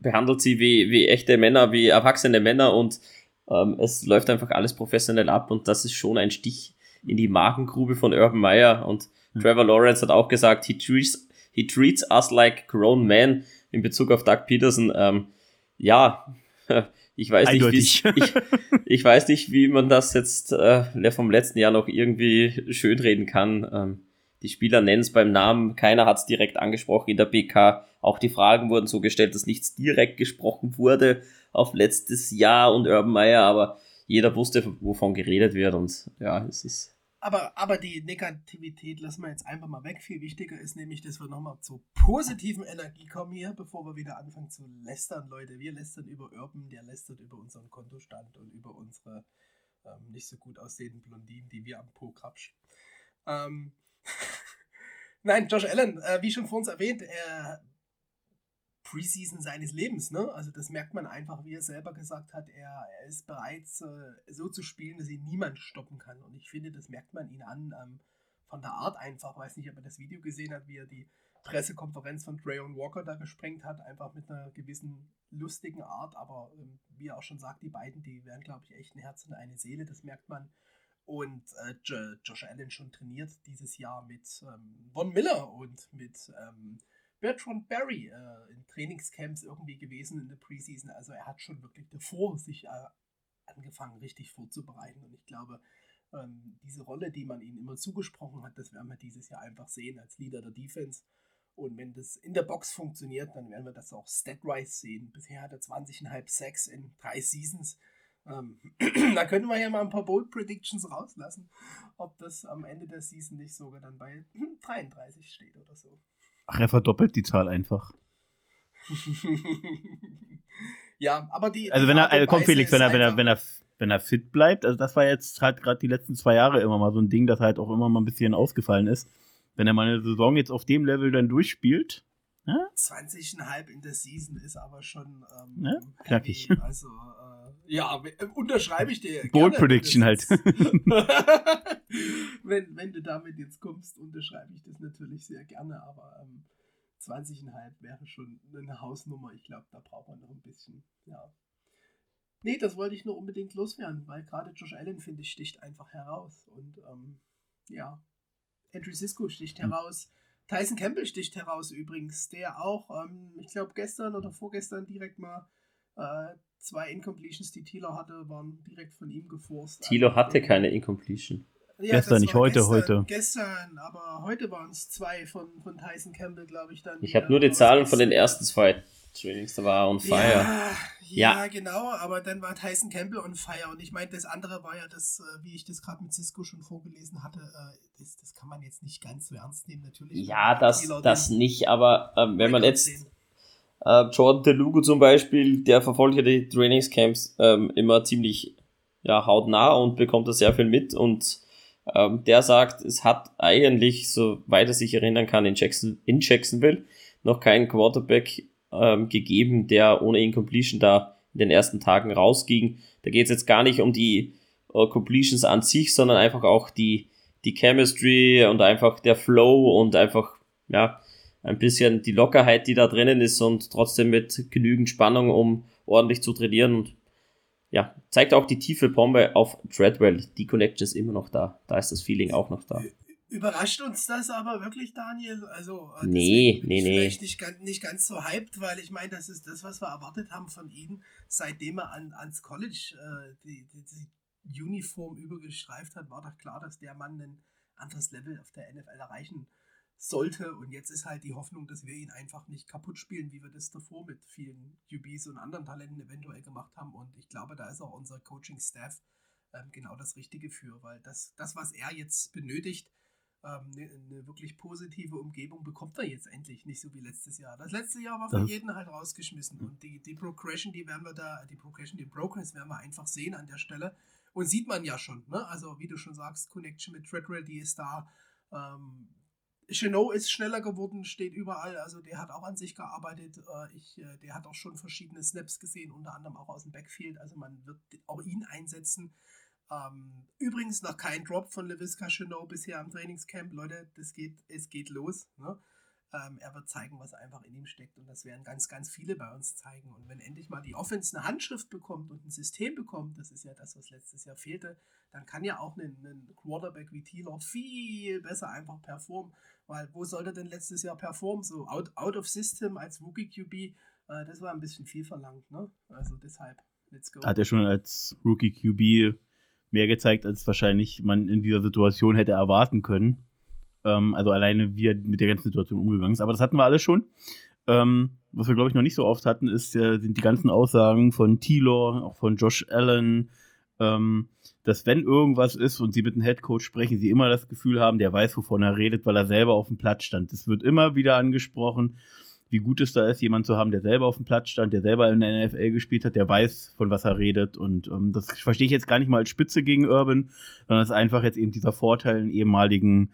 behandelt sie wie, wie echte Männer, wie erwachsene Männer und ähm, es läuft einfach alles professionell ab und das ist schon ein Stich in die Magengrube von Urban Meyer und Trevor Lawrence hat auch gesagt, he treats, he treats us like grown men in Bezug auf Doug Peterson. Ähm, ja, ich weiß
Eindeutig.
nicht, ich, ich weiß nicht, wie man das jetzt äh, vom letzten Jahr noch irgendwie schönreden kann. Ähm, die Spieler nennen es beim Namen, keiner hat es direkt angesprochen in der PK. Auch die Fragen wurden so gestellt, dass nichts direkt gesprochen wurde auf letztes Jahr und Urban Meyer, aber jeder wusste, wovon geredet wird und ja, es ist
Aber, aber die Negativität lassen wir jetzt einfach mal weg. Viel wichtiger ist nämlich, dass wir nochmal zur positiven Energie kommen hier, bevor wir wieder anfangen zu lästern, Leute. Wir lästern über Urban, der lästert über unseren Kontostand und über unsere ähm, nicht so gut aussehenden Blondinen, die wir am Po krapschen. Ähm, Nein, Josh Allen, äh, wie schon vor uns erwähnt, er Preseason seines Lebens, ne? Also das merkt man einfach, wie er selber gesagt hat, er, er ist bereit, äh, so zu spielen, dass ihn niemand stoppen kann. Und ich finde, das merkt man ihn an, ähm, von der Art einfach. Weiß nicht, ob er das Video gesehen hat, wie er die Pressekonferenz von Drayon Walker da gesprengt hat, einfach mit einer gewissen lustigen Art, aber ähm, wie er auch schon sagt, die beiden, die wären, glaube ich, echt ein Herz und eine Seele, das merkt man. Und äh, Jo- Josh Allen schon trainiert dieses Jahr mit ähm, Von Miller und mit ähm, Bertrand Barry äh, in Trainingscamps irgendwie gewesen in der Preseason. Also er hat schon wirklich davor sich äh, angefangen, richtig vorzubereiten. Und ich glaube, ähm, diese Rolle, die man ihm immer zugesprochen hat, das werden wir dieses Jahr einfach sehen als Leader der Defense. Und wenn das in der Box funktioniert, dann werden wir das auch statwise sehen. Bisher hat er 20,5 Sacks in drei Seasons. Ähm, da können wir ja mal ein paar Bold Predictions rauslassen, ob das am Ende der Season nicht sogar dann bei 33 steht oder so.
ach, er verdoppelt die Zahl einfach.
ja, aber die.
Also wenn er, also komm Felix, wenn er, wenn er, wenn er, wenn er fit bleibt, also das war jetzt halt gerade die letzten zwei Jahre immer mal so ein Ding, das halt auch immer mal ein bisschen ausgefallen ist. Wenn er mal eine Saison jetzt auf dem Level dann durchspielt,
20,5 in der Season ist aber schon ähm,
Ne? Knackig.
Also, ja, äh, unterschreibe ich dir.
Bold Prediction halt.
wenn, wenn du damit jetzt kommst, unterschreibe ich das natürlich sehr gerne, aber ähm, 20,5 wäre schon eine Hausnummer. Ich glaube, da braucht man noch ein bisschen, ja. Nee, das wollte ich nur unbedingt loswerden, weil gerade Josh Allen, finde ich, sticht einfach heraus. Und ähm, ja, Andrew Sisko sticht
Hm.
heraus. Tyson Campbell sticht heraus übrigens, der auch, ähm, ich glaube, gestern oder vorgestern direkt mal äh, zwei Incompletions, die Thieler hatte, waren direkt von ihm geforst.
Thilo
Also,
hatte keine Incompletion.
ja,
Gestern, nicht heute,
gestern,
heute.
Gestern, aber heute waren es zwei von, von Tyson Campbell, glaube ich, dann.
Ich habe nur die Zahlen von den ersten zwei Trainings, da war er on fire.
ja, ja,
Ja.
genau, aber dann war Tyson Campbell on fire und ich meine, das andere war ja das, äh, wie ich das gerade mit Cisco schon vorgelesen hatte, äh, das, das kann man jetzt nicht ganz so ernst nehmen, natürlich.
Ja, das, das nicht, aber ähm, wenn man jetzt
sehen.
Äh, Jordan DeLugo zum Beispiel, der verfolgt ja die Trainingscamps ähm, immer ziemlich ja, hautnah und bekommt da sehr viel mit und ähm, der sagt, es hat eigentlich, soweit er sich erinnern kann, in, Jackson, in Jacksonville noch keinen Quarterback ähm, gegeben, der ohne Incompletion da in den ersten Tagen rausging. Da geht es jetzt gar nicht um die äh, Completions an sich, sondern einfach auch die, die Chemistry und einfach der Flow und einfach, ja, ein bisschen die Lockerheit, die da drinnen ist und trotzdem mit genügend Spannung, um ordentlich zu trainieren und ja, zeigt auch die tiefe Bombe auf Treadwell. Die Connection ist immer noch da. Da ist das Feeling auch noch da.
Überrascht uns das aber wirklich, Daniel? Also,
äh, nee, nee, nee.
Vielleicht nicht, ganz, nicht ganz so hyped, weil ich meine, das ist das, was wir erwartet haben von ihm, seitdem er an, ans College äh, die, die, die Uniform übergestreift hat, war doch klar, dass der Mann ein anderes Level auf der NFL erreichen sollte. Und jetzt ist halt die Hoffnung, dass wir ihn einfach nicht kaputt spielen, wie wir das davor mit vielen UBs und anderen Talenten eventuell gemacht haben. Und ich glaube, da ist auch unser Coaching-Staff ähm, genau das Richtige für, weil das, das was er jetzt benötigt, ähm, eine, eine, wirklich positive Umgebung bekommt er jetzt endlich, nicht so wie letztes Jahr. Das letzte Jahr war für jeden halt rausgeschmissen und die, die Progression, die werden wir da, die Progression, die Progress werden wir einfach sehen an der Stelle und sieht man ja schon, ne? Also wie du schon sagst, Connection mit Treadwell, die ist da. Ähm, Chenot ist schneller geworden, steht überall. Also der hat auch an sich gearbeitet. Äh, ich, äh, der hat auch schon verschiedene Snaps gesehen, unter anderem auch aus dem Backfield. Also man wird auch ihn einsetzen. Ähm, übrigens noch kein Drop von LeVisca Chenot bisher am Trainingscamp. Leute, das geht, es geht los. Ne? Ähm, er wird zeigen, was einfach in ihm steckt. Und das werden ganz, ganz viele bei uns zeigen. Und wenn endlich mal die Offense eine Handschrift bekommt und ein System bekommt, das ist ja das, was letztes Jahr fehlte, dann kann ja auch ein, ein Quarterback wie Thieler viel besser einfach performen. Weil wo sollte denn letztes Jahr performen? So out, out of system als Rookie QB, äh, das war ein bisschen viel verlangt. Ne? Also deshalb, let's go.
Hat er schon als Rookie QB mehr gezeigt, als wahrscheinlich man in dieser Situation hätte erwarten können. Ähm, also alleine, wie er mit der ganzen Situation umgegangen ist. Aber das hatten wir alles schon. Ähm, was wir, glaube ich, noch nicht so oft hatten, ist, äh, sind die ganzen Aussagen von Taylor, auch von Josh Allen, ähm, dass wenn irgendwas ist und sie mit dem Headcoach sprechen, sie immer das Gefühl haben, der weiß, wovon er redet, weil er selber auf dem Platz stand. Das wird immer wieder angesprochen wie gut es da ist, jemanden zu haben, der selber auf dem Platz stand, der selber in der NFL gespielt hat, der weiß, von was er redet. Und ähm, das verstehe ich jetzt gar nicht mal als Spitze gegen Urban, sondern es ist einfach jetzt eben dieser Vorteil, einen ehemaligen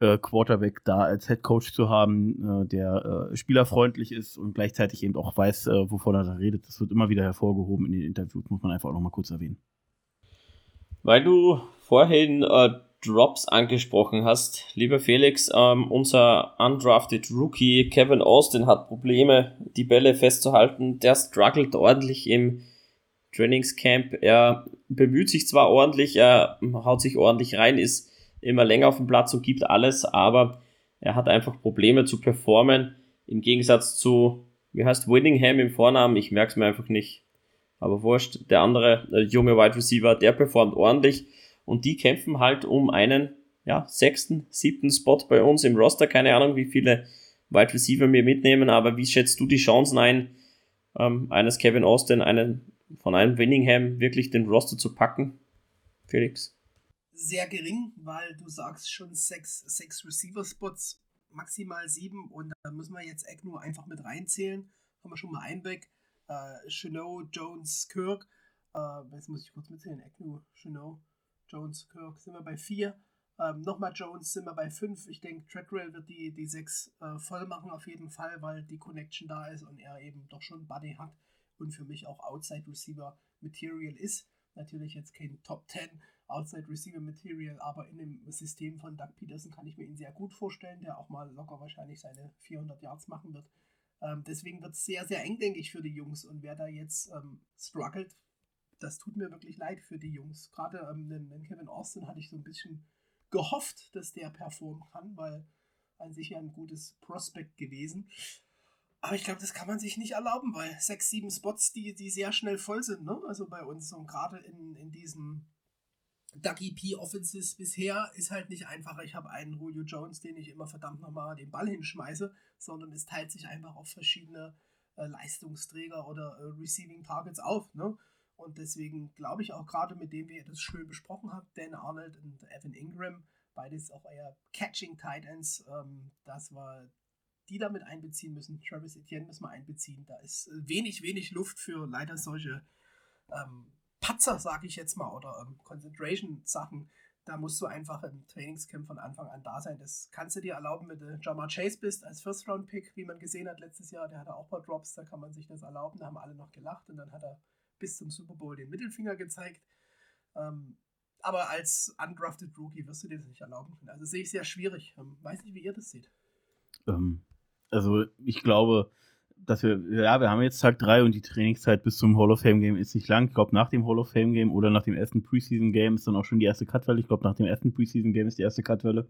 äh, Quarterback da als Head Coach zu haben, äh, der äh, spielerfreundlich ist und gleichzeitig eben auch weiß, äh, wovon er da redet. Das wird immer wieder hervorgehoben in den Interviews, muss man einfach auch nochmal kurz erwähnen.
Weil du vorhin äh, Drops angesprochen hast. Lieber Felix, ähm, unser undrafted Rookie Kevin Austin hat Probleme, die Bälle festzuhalten. Der struggelt ordentlich im Trainingscamp. Er bemüht sich zwar ordentlich, er haut sich ordentlich rein, ist immer länger auf dem Platz und gibt alles, aber er hat einfach Probleme zu performen. Im Gegensatz zu, wie heißt Winningham im Vornamen, ich merke es mir einfach nicht. Aber wurscht, der andere der junge Wide Receiver, der performt ordentlich und die kämpfen halt um einen ja, sechsten, siebten Spot bei uns im Roster. Keine Ahnung, wie viele Wide Receiver wir mitnehmen, aber wie schätzt du die Chancen ein, ähm, eines Kevin Austin, einen von einem Winningham wirklich den Roster zu packen? Felix?
Sehr gering, weil du sagst schon sechs, sechs Receiver-Spots, maximal sieben und da müssen wir jetzt nur einfach mit reinzählen. Haben wir schon mal weg. Äh, Chenot, Jones, Kirk. Äh, jetzt muss ich kurz mitzählen. Ecknu, Chenot, Jones, Kirk sind wir bei 4. Ähm, Nochmal Jones sind wir bei 5. Ich denke, Treadwell wird die, die 6 äh, voll machen auf jeden Fall, weil die Connection da ist und er eben doch schon Buddy hat und für mich auch Outside Receiver Material ist. Natürlich jetzt kein Top 10 Outside Receiver Material, aber in dem System von Doug Peterson kann ich mir ihn sehr gut vorstellen, der auch mal locker wahrscheinlich seine 400 Yards machen wird. Ähm, deswegen wird es sehr, sehr eng, denke ich, für die Jungs. Und wer da jetzt ähm, struggelt, das tut mir wirklich leid für die Jungs. Gerade ähm, den, Kevin Austin hatte ich so ein bisschen gehofft, dass der performen kann, weil an sich ja ein gutes Prospect gewesen. Aber ich glaube, das kann man sich nicht erlauben, weil sechs, sieben Spots, die, die sehr schnell voll sind, ne? Also bei uns. Und gerade in, in diesen Ducky P Offenses bisher ist halt nicht einfach, ich habe einen Julio Jones, den ich immer verdammt nochmal den Ball hinschmeiße, sondern es teilt sich einfach auf verschiedene äh, Leistungsträger oder äh, Receiving Targets auf, ne? Und deswegen glaube ich auch gerade mit dem, wie ihr das schön besprochen habt, Dan Arnold und Evan Ingram, beides auch eher Catching Tight Ends, ähm, dass wir die damit einbeziehen müssen. Travis Etienne müssen wir einbeziehen. Da ist äh, wenig, wenig Luft für leider solche ähm, Patzer, sage ich jetzt mal, oder ähm, Concentration-Sachen. Da musst du einfach im Trainingscamp von Anfang an da sein. Das kannst du dir erlauben, wenn du Jamar Chase bist als First-Round-Pick, wie man gesehen hat letztes Jahr. Der hatte auch ein paar Drops, da kann man sich das erlauben. Da haben alle noch gelacht und dann hat er bis zum Super Bowl den Mittelfinger gezeigt. Ähm, aber als undrafted Rookie wirst du dir das nicht erlauben können. Also sehe ich sehr schwierig. Ähm, weiß nicht, wie ihr das seht.
Ähm, also ich glaube, dass wir, ja, wir haben jetzt Tag 3 und die Trainingszeit bis zum Hall of Fame Game ist nicht lang. Ich glaube, nach dem Hall of Fame Game oder nach dem ersten Preseason Game ist dann auch schon die erste Cutwelle. Ich glaube, nach dem ersten Preseason Game ist die erste Cutwelle.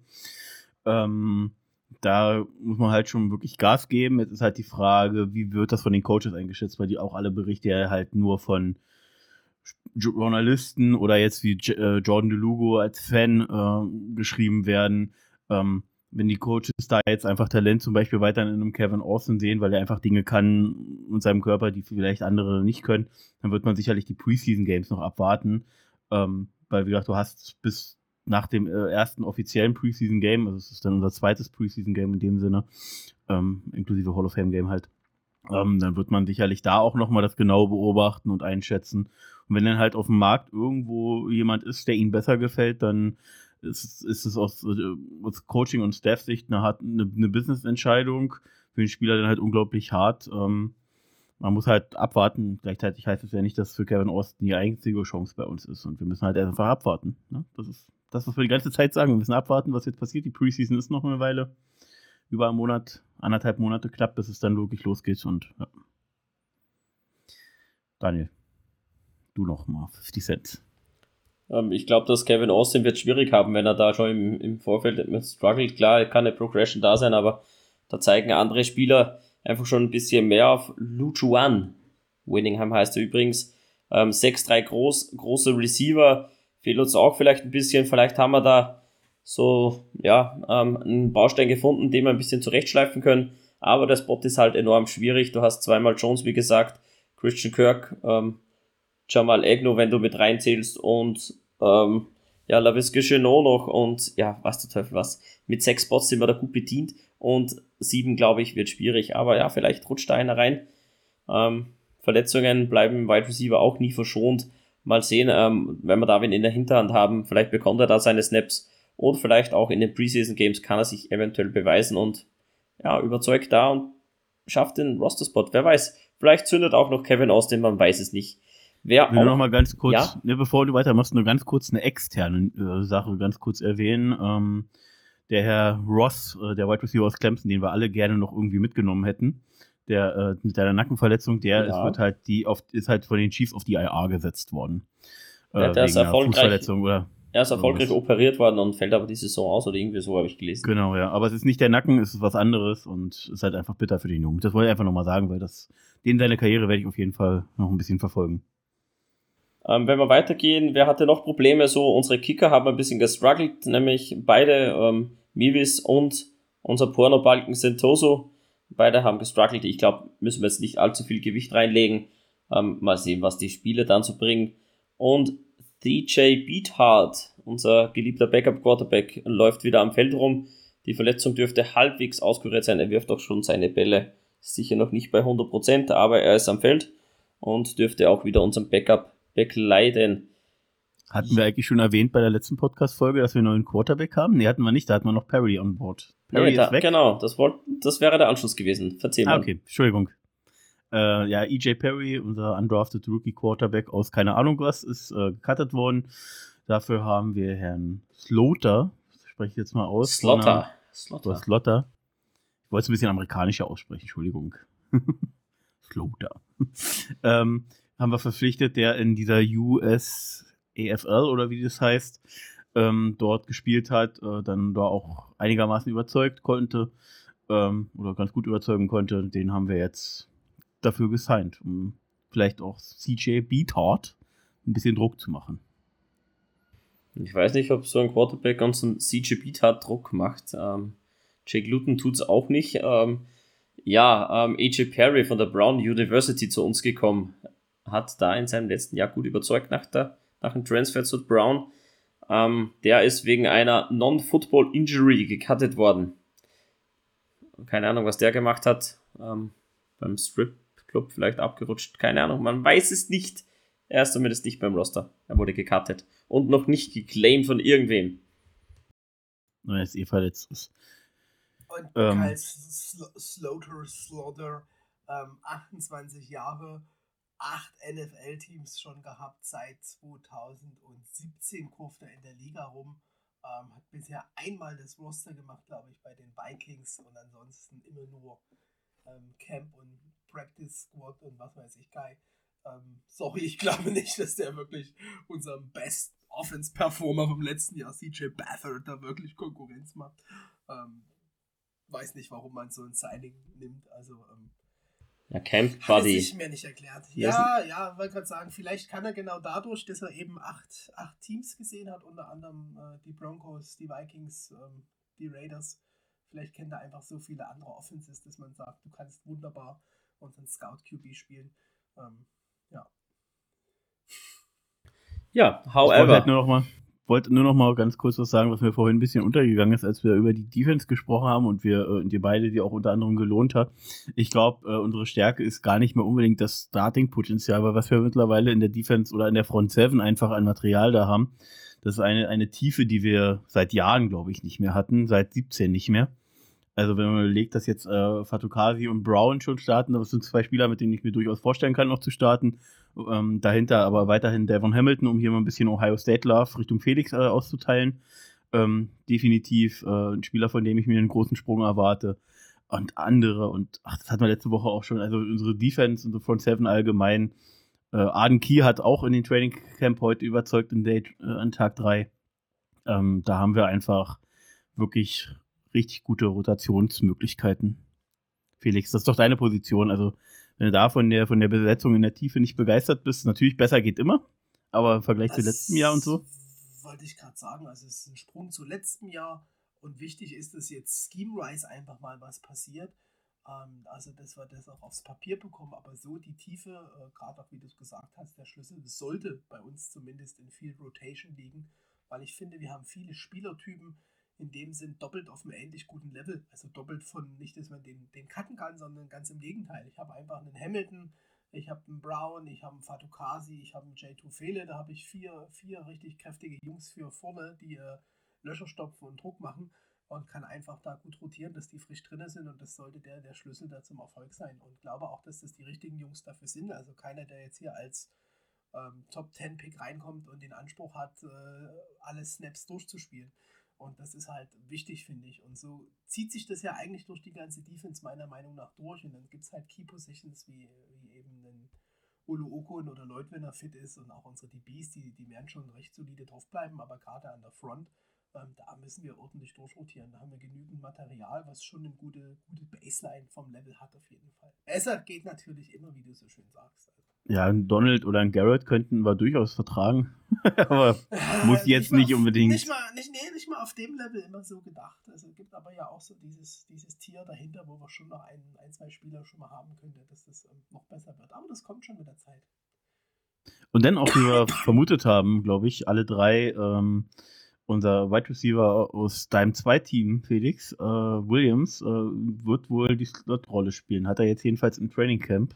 Ähm, da muss man halt schon wirklich Gas geben. Jetzt ist halt die Frage, wie wird das von den Coaches eingeschätzt, weil die auch alle Berichte ja halt nur von Journalisten oder jetzt wie äh, Jordan DeLugo als Fan äh, geschrieben werden. Ähm, wenn die Coaches da jetzt einfach Talent zum Beispiel weiter in einem Kevin Austin sehen, weil er einfach Dinge kann mit seinem Körper, die vielleicht andere nicht können, dann wird man sicherlich die Preseason Games noch abwarten. Ähm, weil, wie gesagt, du hast bis nach dem äh, ersten offiziellen Preseason Game, also es ist dann unser zweites Preseason Game in dem Sinne, ähm, inklusive Hall of Fame Game halt, ähm, dann wird man sicherlich da auch nochmal das genau beobachten und einschätzen. Und wenn dann halt auf dem Markt irgendwo jemand ist, der ihnen besser gefällt, dann ist, ist es aus, äh, aus Coaching- und Staff-Sicht eine, eine, eine Business-Entscheidung. Für den Spieler dann halt unglaublich hart. Ähm, man muss halt abwarten. Gleichzeitig heißt es ja nicht, dass für Kevin Austin die einzige Chance bei uns ist. Und wir müssen halt einfach abwarten. Ne? Das ist das, was wir die ganze Zeit sagen. Wir müssen abwarten, was jetzt passiert. Die Preseason ist noch eine Weile. Über einen Monat, anderthalb Monate knapp, bis es dann wirklich losgeht. Und ja. Daniel, du noch mal 50 Cent.
Ähm, ich glaube, dass Kevin Austin wird schwierig haben, wenn er da schon im, im Vorfeld mit struggelt. Klar, kann eine Progression da sein, aber da zeigen andere Spieler einfach schon ein bisschen mehr auf Luchuan. Winningham heißt er übrigens. Ähm, 6-3 groß, große Receiver. Fehlt uns auch vielleicht ein bisschen. Vielleicht haben wir da so, ja, ähm, einen Baustein gefunden, den wir ein bisschen zurechtschleifen können. Aber der Spot ist halt enorm schwierig. Du hast zweimal Jones, wie gesagt, Christian Kirk, ähm, Jamal Egno, wenn du mit reinzählst und ähm, ja, Lavisca Chenot noch und ja, was der Teufel was. Mit sechs Spots sind wir da gut bedient und sieben, glaube ich, wird schwierig. Aber ja, vielleicht rutscht da einer rein. Ähm, Verletzungen bleiben im Wide Receiver auch nie verschont. Mal sehen, ähm, wenn wir Darwin in der Hinterhand haben, vielleicht bekommt er da seine Snaps und vielleicht auch in den Preseason Games kann er sich eventuell beweisen und ja, überzeugt da und schafft den Roster-Spot. Wer weiß, vielleicht zündet auch noch Kevin Austin, man weiß es nicht.
Wer will noch mal ganz kurz, ja? ne, bevor du weitermachst, nur ganz kurz eine externe äh, Sache ganz kurz erwähnen. Ähm, der Herr Ross, äh, der Wide Receiver aus Clemson, den wir alle gerne noch irgendwie mitgenommen hätten, der äh, mit seiner Nackenverletzung, der ja. ist, wird halt die auf, ist halt von den Chiefs auf die IR gesetzt worden.
Äh, ja, der ist erfolgreich. Oder er ist erfolgreich sowas. operiert worden und fällt aber die Saison aus oder irgendwie so, habe ich gelesen.
Genau, ja. Aber es ist nicht der Nacken, es ist was anderes und ist halt einfach bitter für den Jungen. Das wollte ich einfach nochmal sagen, weil das, den seine Karriere werde ich auf jeden Fall noch ein bisschen verfolgen.
Ähm, wenn wir weitergehen, wer hatte noch Probleme? So, unsere Kicker haben ein bisschen gestruggelt, nämlich beide, ähm, Mivis und unser Porno-Balken Sentoso. Beide haben gestruggelt. Ich glaube, müssen wir jetzt nicht allzu viel Gewicht reinlegen. Ähm, mal sehen, was die Spiele dann so bringen. Und DJ Beathard, unser geliebter Backup-Quarterback, läuft wieder am Feld rum. Die Verletzung dürfte halbwegs auskuriert sein. Er wirft auch schon seine Bälle. sicher noch nicht bei 100%, aber er ist am Feld und dürfte auch wieder unseren Backup bekleiden.
Hatten wir eigentlich schon erwähnt bei der letzten Podcast-Folge, dass wir einen neuen Quarterback haben? Nee, hatten wir nicht, da hatten wir noch Perry on board. Perry
nee, da, ist weg. Genau, das, wollt, das wäre der Anschluss gewesen. Verzeih
mal. Ah, okay, Entschuldigung. Äh, ja, EJ Perry, unser undrafted Rookie Quarterback aus keine Ahnung was, ist äh, gecuttet worden. Dafür haben wir Herrn Slaughter, spreche ich jetzt mal aus.
Slaughter.
Slaughter. Slaughter. Ich wollte es ein bisschen amerikanischer aussprechen, Entschuldigung. Slaughter. ähm, haben wir verpflichtet, der in dieser USAFL oder wie das heißt, ähm, dort gespielt hat, äh, dann da auch einigermaßen überzeugt konnte ähm, oder ganz gut überzeugen konnte. Den haben wir jetzt dafür gesigned, um vielleicht auch CJ Beathard ein bisschen Druck zu machen.
Ich weiß nicht, ob so ein Quarterback uns ein CJ Beathard Druck macht. Ähm, Jake Luton tut es auch nicht. Ähm, ja, ähm, AJ Perry von der Brown University zu uns gekommen hat da in seinem letzten Jahr gut überzeugt nach, der, nach dem Transfer zu Brown. Ähm, der ist wegen einer Non-Football-Injury gecuttet worden. Keine Ahnung, was der gemacht hat. Ähm, beim Strip-Club vielleicht abgerutscht. Keine Ahnung, man weiß es nicht. Er ist zumindest nicht beim Roster. Er wurde gecuttet. Und noch nicht geclaimed von irgendwem.
Er ist eh verletzt ist.
Und ähm, Kyle Slaughter, Slaughter ähm, 28 Jahre, acht NFL-Teams schon gehabt seit 2017, kurft er in der Liga rum. Ähm, hat bisher einmal das Roster gemacht, glaube ich, bei den Vikings und ansonsten immer nur ähm, Camp und Practice Squad und was weiß ich, Kai. Ähm, sorry, ich glaube nicht, dass der wirklich unserem Best Offense Performer vom letzten Jahr, CJ Beathard, da wirklich Konkurrenz macht. Ähm, weiß nicht, warum man so ein Signing nimmt. Also, ähm,
ja, Camp Buddy.
Hat sich mir nicht erklärt. Ja, ja, wollte gerade sagen, vielleicht kann er genau dadurch, dass er eben acht, acht Teams gesehen hat, unter anderem äh, die Broncos, die Vikings, ähm, die Raiders. Vielleicht kennt er einfach so viele andere Offenses, dass man sagt, du kannst wunderbar unseren Scout QB spielen. Ähm, ja.
Ja, however. Ich
halt nur noch mal, wollte nur noch mal ganz kurz was sagen, was mir vorhin ein bisschen untergegangen ist, als wir über die Defense gesprochen haben und wir äh, die beide, die auch unter anderem gelohnt hat. Ich glaube, äh, unsere Stärke ist gar nicht mehr unbedingt das Starting-Potenzial, weil was wir mittlerweile in der Defense oder in der Front 7 einfach an Material da haben, das ist eine, eine Tiefe, die wir seit Jahren, glaube ich, nicht mehr hatten, seit 17 nicht mehr. Also wenn man überlegt, dass jetzt äh, Fatukasi und Brown schon starten, das sind zwei Spieler, mit denen ich mir durchaus vorstellen kann, noch zu starten. Ähm, dahinter aber weiterhin Devon Hamilton, um hier mal ein bisschen Ohio State Love Richtung Felix äh, auszuteilen. Ähm, definitiv äh, ein Spieler, von dem ich mir einen großen Sprung erwarte. Und andere, und ach, das hatten wir letzte Woche auch schon, also unsere Defense, unsere Front Seven allgemein. Äh, Arden Key hat auch in den Training Camp heute überzeugt in Date äh, an Tag 3. Ähm, da haben wir einfach wirklich richtig gute Rotationsmöglichkeiten. Felix, das ist doch deine Position. Also, wenn du da von der, von der Besetzung in der Tiefe nicht begeistert bist, natürlich besser geht immer, aber im Vergleich das zu letztem Jahr und so.
Wollte ich gerade sagen, also es ist ein Sprung zu letztem Jahr und wichtig ist, dass jetzt Scheme-Rise einfach mal was passiert. Ähm, also, dass wir das auch aufs Papier bekommen, aber so die Tiefe, äh, gerade auch wie du es gesagt hast, der Schlüssel sollte bei uns zumindest in viel Rotation liegen, weil ich finde, wir haben viele Spielertypen, in dem Sinn doppelt auf einem ähnlich guten Level. Also doppelt von nicht, dass man den, den cutten kann, sondern ganz im Gegenteil. Ich habe einfach einen Hamilton, ich habe einen Brown, ich habe einen Fatukasi, ich habe einen J2 Fele, da habe ich vier, vier richtig kräftige Jungs für vorne, die äh, Löcher stopfen und Druck machen und kann einfach da gut rotieren, dass die frisch drin sind und das sollte der, der Schlüssel da zum Erfolg sein. Und glaube auch, dass das die richtigen Jungs dafür sind. Also keiner, der jetzt hier als ähm, Top 10 Pick reinkommt und den Anspruch hat, äh, alle Snaps durchzuspielen. Und das ist halt wichtig, finde ich. Und so zieht sich das ja eigentlich durch die ganze Defense meiner Meinung nach durch. Und dann gibt es halt Key Positions wie, wie eben einen Ulu Okun oder Lloyd, wenn er fit ist. Und auch unsere DBs, die, die werden schon recht solide draufbleiben. Aber gerade an der Front, ähm, da müssen wir ordentlich durchrotieren. Da haben wir genügend Material, was schon eine gute, gute Baseline vom Level hat auf jeden Fall. Besser geht natürlich immer, wie du so schön sagst. Also.
Ja, ein Donald oder ein Garrett könnten wir durchaus vertragen. aber äh, muss jetzt nicht, nicht unbedingt.
Nicht mal, nicht, nee, nicht mal auf dem Level immer so gedacht. Also es gibt aber ja auch so dieses, dieses Tier dahinter, wo wir schon noch ein, ein zwei Spieler schon mal haben könnte, dass das ähm, noch besser wird. Aber das kommt schon mit der Zeit.
Und dann auch, wie wir vermutet haben, glaube ich, alle drei, ähm, unser Wide Receiver aus deinem Zweiteam, Felix, äh, Williams, äh, wird wohl die Slot-Rolle spielen. Hat er jetzt jedenfalls im Training Camp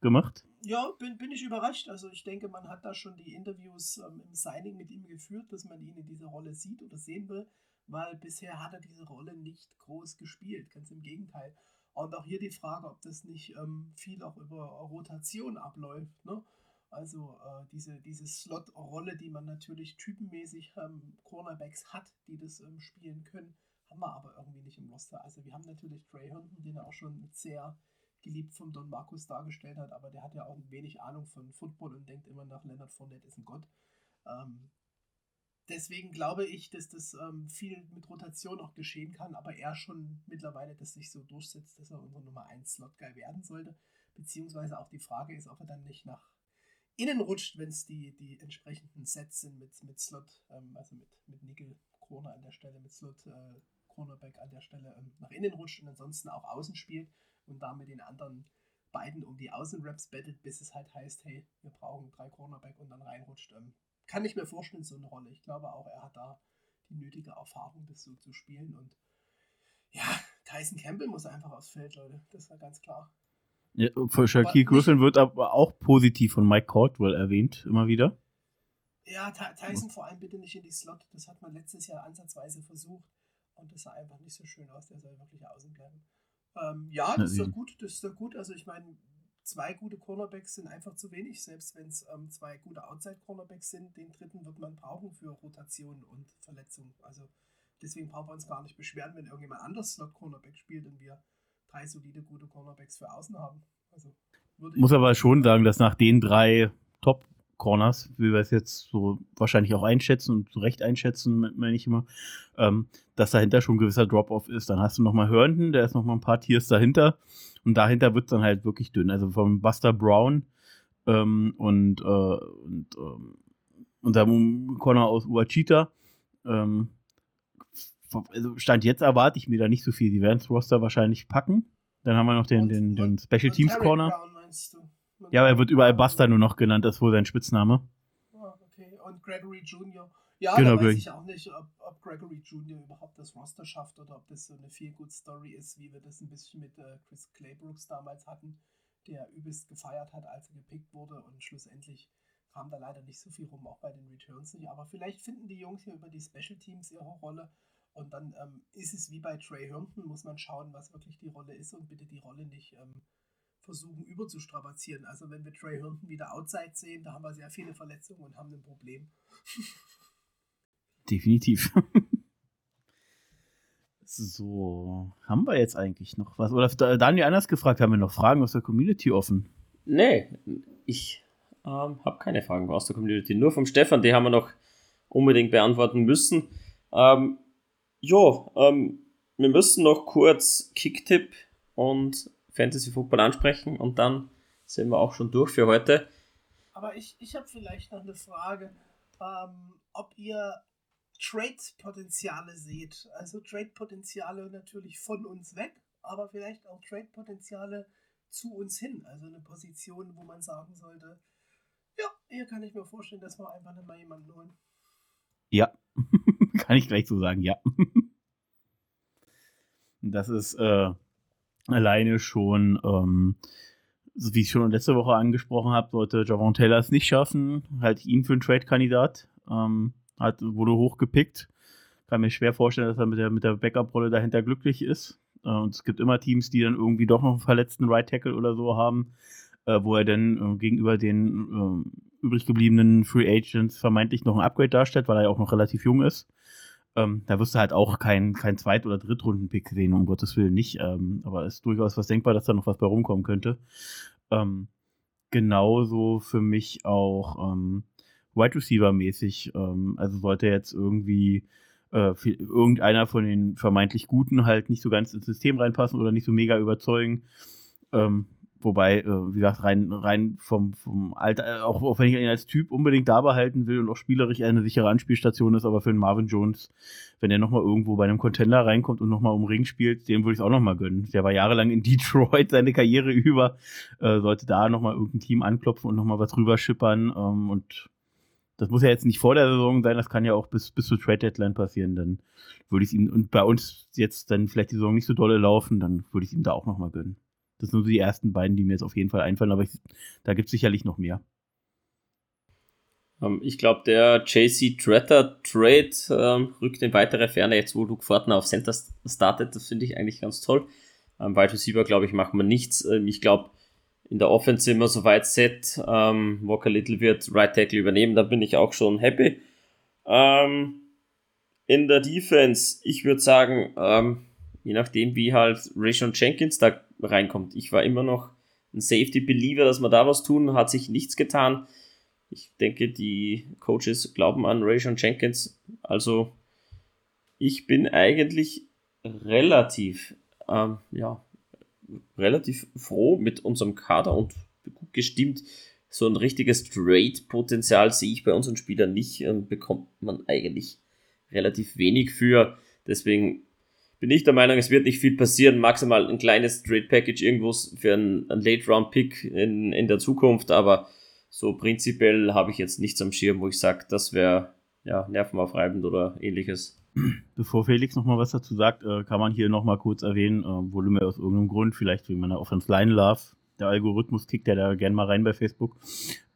gemacht?
Ja, bin, bin ich überrascht. Also ich denke, man hat da schon die Interviews ähm, im Signing mit ihm geführt, dass man ihn in dieser Rolle sieht oder sehen will, weil bisher hat er diese Rolle nicht groß gespielt. Ganz im Gegenteil. Und auch hier die Frage, ob das nicht ähm, viel auch über Rotation abläuft. Ne? Also äh, diese, diese Slot-Rolle, die man natürlich typenmäßig ähm, Cornerbacks hat, die das ähm, spielen können, haben wir aber irgendwie nicht im Roster. Also wir haben natürlich Trey Herndon, den er auch schon sehr geliebt von Don Markus dargestellt hat, aber der hat ja auch wenig Ahnung von Football und denkt immer nach, Leonard Fournette ist ein Gott. Ähm, deswegen glaube ich, dass das ähm, viel mit Rotation auch geschehen kann, aber er schon mittlerweile das sich so durchsetzt, dass er unser Nummer 1 Slot-Guy werden sollte. Beziehungsweise auch die Frage ist, ob er dann nicht nach innen rutscht, wenn es die, die entsprechenden Sets sind mit, mit Slot, ähm, also mit, mit Nickel, Corner an der Stelle, mit Slot, äh, Cornerback an der Stelle ähm, nach innen rutscht und ansonsten auch außen spielt und damit den anderen beiden um die Außenraps bettelt, bis es halt heißt, hey, wir brauchen drei Cornerback und dann reinrutscht. Ähm, kann ich mir vorstellen, so eine Rolle. Ich glaube auch, er hat da die nötige Erfahrung, das so zu spielen. Und ja, Tyson Campbell muss einfach aufs Feld, Leute. Das war ganz klar.
Ja, für Shaquille Griffin wird aber auch positiv von Mike Caldwell erwähnt, immer wieder.
Ja, Tyson vor allem bitte nicht in die Slot. Das hat man letztes Jahr ansatzweise versucht. Und das sah einfach nicht so schön aus. Der soll wirklich außen bleiben. Ähm, ja, das ist doch gut, das ist doch gut. Also ich meine, zwei gute Cornerbacks sind einfach zu wenig, selbst wenn es ähm, zwei gute Outside-Cornerbacks sind. Den dritten wird man brauchen für Rotation und Verletzung. Also deswegen brauchen wir uns gar nicht beschweren, wenn irgendjemand anders Slot-Cornerback spielt und wir drei solide gute Cornerbacks für außen haben.
Also, Muss aber schon sagen, dass nach den drei Top Corners, wie wir es jetzt so wahrscheinlich auch einschätzen und zu Recht einschätzen, meine ich immer, ähm, dass dahinter schon ein gewisser Drop-Off ist. Dann hast du nochmal Herndon, der ist nochmal ein paar Tiers dahinter und dahinter wird es dann halt wirklich dünn. Also vom Buster Brown ähm, und, äh, und ähm, unserem Corner aus Uachita. Ähm, also Stand jetzt erwarte ich mir da nicht so viel. Die werden das Roster wahrscheinlich packen. Dann haben wir noch den, den, den Special Teams Corner. Ja, aber er wird überall Buster nur noch genannt, das ist wohl sein Spitzname.
Ah, okay. Und Gregory Jr. Ja, genau, da weiß ich auch nicht, ob, ob, Gregory Jr. überhaupt das Roster schafft oder ob das so eine viel good Story ist, wie wir das ein bisschen mit äh, Chris Claybrooks damals hatten, der übelst gefeiert hat, als er gepickt wurde und schlussendlich kam da leider nicht so viel rum, auch bei den Returns nicht. Aber vielleicht finden die Jungs hier über die Special Teams ihre Rolle und dann ähm, ist es wie bei Trey Herndon, muss man schauen, was wirklich die Rolle ist und bitte die Rolle nicht ähm, versuchen überzustrapazieren. Also wenn wir Trey Herndon wieder outside sehen, da haben wir sehr viele Verletzungen und haben ein Problem.
Definitiv. so, haben wir jetzt eigentlich noch was? Oder Daniel anders gefragt, haben wir noch Fragen aus der Community offen?
Nee, ich ähm, habe keine Fragen aus der Community. Nur vom Stefan, die haben wir noch unbedingt beantworten müssen. Ähm, jo, ähm, wir müssen noch kurz Kicktipp und Fantasy Football ansprechen und dann sind wir auch schon durch für heute.
Aber ich, ich habe vielleicht noch eine Frage, ähm, ob ihr Trade-Potenziale seht. Also Trade-Potenziale natürlich von uns weg, aber vielleicht auch Trade-Potenziale zu uns hin. Also eine Position, wo man sagen sollte, ja, hier kann ich mir vorstellen, dass wir einfach nicht mal jemanden holen.
Ja, kann ich gleich so sagen, ja. das ist äh, alleine schon, ähm, wie ich schon letzte Woche angesprochen habe, sollte Javon Taylor es nicht schaffen, halt ihn für einen Trade-Kandidat. Ähm, hat, wurde hochgepickt. Kann mir schwer vorstellen, dass er mit der, mit der Backup-Rolle dahinter glücklich ist. Äh, und es gibt immer Teams, die dann irgendwie doch noch einen verletzten Right Tackle oder so haben, äh, wo er dann äh, gegenüber den äh, übrig gebliebenen Free Agents vermeintlich noch ein Upgrade darstellt, weil er ja auch noch relativ jung ist. Ähm, da wirst du halt auch keinen kein Zweit- oder Drittrunden-Pick sehen, um Gottes Willen nicht. Ähm, aber es ist durchaus was denkbar, dass da noch was bei rumkommen könnte. Ähm, genauso für mich auch ähm, Wide Receiver-mäßig. Ähm, also sollte jetzt irgendwie äh, irgendeiner von den vermeintlich Guten halt nicht so ganz ins System reinpassen oder nicht so mega überzeugen. Ähm, Wobei, äh, wie gesagt, rein, rein vom, vom Alter, äh, auch, auch wenn ich ihn als Typ unbedingt da behalten will und auch spielerisch eine sichere Anspielstation ist, aber für den Marvin Jones, wenn er nochmal irgendwo bei einem Contender reinkommt und nochmal um Ring spielt, dem würde ich es auch nochmal gönnen. Der war jahrelang in Detroit seine Karriere über, äh, sollte da nochmal irgendein Team anklopfen und nochmal was rüber schippern. Ähm, und das muss ja jetzt nicht vor der Saison sein, das kann ja auch bis, bis zur Trade Deadline passieren. Dann würde ich ihm, und bei uns jetzt dann vielleicht die Saison nicht so dolle laufen, dann würde ich ihm da auch nochmal gönnen. Das sind nur die ersten beiden, die mir jetzt auf jeden Fall einfallen, aber ich, da gibt es sicherlich noch mehr.
Ähm, ich glaube, der JC Tretter Trade ähm, rückt in weitere Ferne, jetzt wo Luke Fortner auf Center startet. Das finde ich eigentlich ganz toll. Ähm, Wide Receiver, glaube ich, machen wir nichts. Ähm, ich glaube, in der Offense sind wir soweit set. Ähm, Walker Little wird Right Tackle übernehmen, da bin ich auch schon happy. Ähm, in der Defense, ich würde sagen, ähm, je nachdem, wie halt Rayshon Jenkins da reinkommt. Ich war immer noch ein Safety-Believer, dass wir da was tun, hat sich nichts getan. Ich denke, die Coaches glauben an Rayshon Jenkins. Also, ich bin eigentlich relativ, ähm, ja, relativ froh mit unserem Kader und gut gestimmt. So ein richtiges Trade-Potenzial sehe ich bei unseren Spielern nicht. Ähm, bekommt man eigentlich relativ wenig für. Deswegen bin ich der Meinung, es wird nicht viel passieren. Maximal ein kleines Trade Package irgendwo für einen, einen Late Round Pick in, in der Zukunft, aber so prinzipiell habe ich jetzt nichts am Schirm, wo ich sage, das wäre ja, nervenaufreibend oder ähnliches.
Bevor Felix nochmal was dazu sagt, äh, kann man hier nochmal kurz erwähnen, äh, Volume aus irgendeinem Grund, vielleicht wegen meiner Offense Line Love, der Algorithmus kickt ja da gerne mal rein bei Facebook,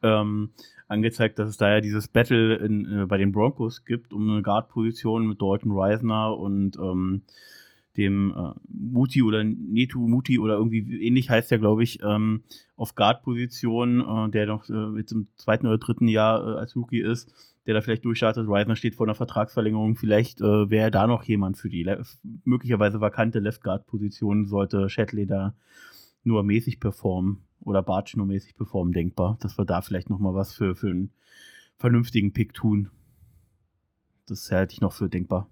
ähm, angezeigt, dass es da ja dieses Battle in, äh, bei den Broncos gibt um eine Guard-Position mit Dalton Reisner und ähm, dem äh, Muti oder Netu Muti oder irgendwie ähnlich heißt der, glaube ich, ähm, auf Guard-Position, äh, der noch äh, jetzt im zweiten oder dritten Jahr äh, als Rookie ist, der da vielleicht durchstartet. Reisner steht vor einer Vertragsverlängerung. Vielleicht äh, wäre da noch jemand für die möglicherweise vakante Left Guard-Position, sollte Shatley da nur mäßig performen. Oder Bartschno-mäßig performen, denkbar, dass wir da vielleicht nochmal was für, für einen vernünftigen Pick tun. Das halte ich noch für denkbar.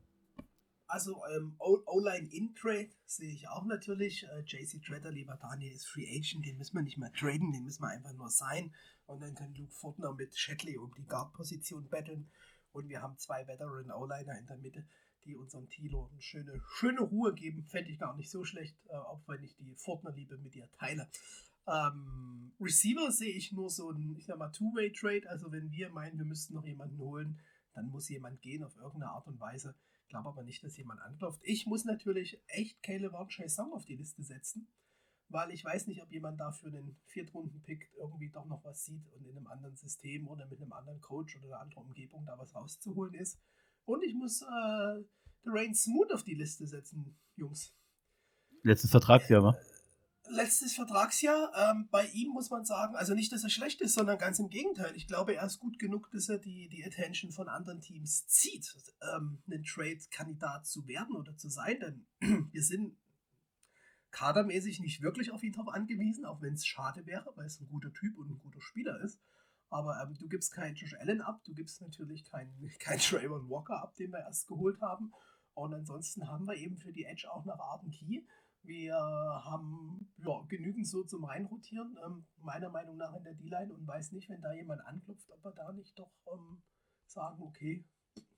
Also ähm, O-Line in Trade sehe ich auch natürlich. Äh, JC Treader, lieber Daniel, ist Free Agent, den müssen wir nicht mehr traden, den müssen wir einfach nur sein. Und dann kann Luke Fortner mit Shadley um die Guard-Position battlen. Und wir haben zwei Veteran O-Liner in der Mitte, die unserem Tilo eine schöne, schöne Ruhe geben. Fände ich gar nicht so schlecht, äh, auch wenn ich die Fortner-Liebe mit dir teile. Ähm, Receiver sehe ich nur so ein, ich sag mal, Two-Way-Trade. Also wenn wir meinen, wir müssten noch jemanden holen, dann muss jemand gehen auf irgendeine Art und Weise. Ich glaube aber nicht, dass jemand anklopft. Ich muss natürlich echt Caleb Song auf die Liste setzen, weil ich weiß nicht, ob jemand dafür einen Viertrunden-Pick irgendwie doch noch was sieht und in einem anderen System oder mit einem anderen Coach oder einer anderen Umgebung da was rauszuholen ist. Und ich muss äh, Rain Smooth auf die Liste setzen, Jungs.
Letztes Vertragsjahr, war?
Letztes Vertragsjahr. Ähm, bei ihm muss man sagen, also nicht, dass er schlecht ist, sondern ganz im Gegenteil. Ich glaube, er ist gut genug, dass er die, die Attention von anderen Teams zieht, ähm, einen Trade-Kandidat zu werden oder zu sein. Denn wir sind kadermäßig nicht wirklich auf ihn drauf angewiesen, auch wenn es schade wäre, weil es ein guter Typ und ein guter Spieler ist. Aber ähm, du gibst keinen Josh Allen ab, du gibst natürlich keinen kein Trayvon Walker ab, den wir erst geholt haben. Und ansonsten haben wir eben für die Edge auch nach Arden Key wir haben ja, genügend so zum Reinrotieren, ähm, meiner Meinung nach in der D-Line und weiß nicht, wenn da jemand anklopft, ob wir da nicht doch ähm, sagen, okay,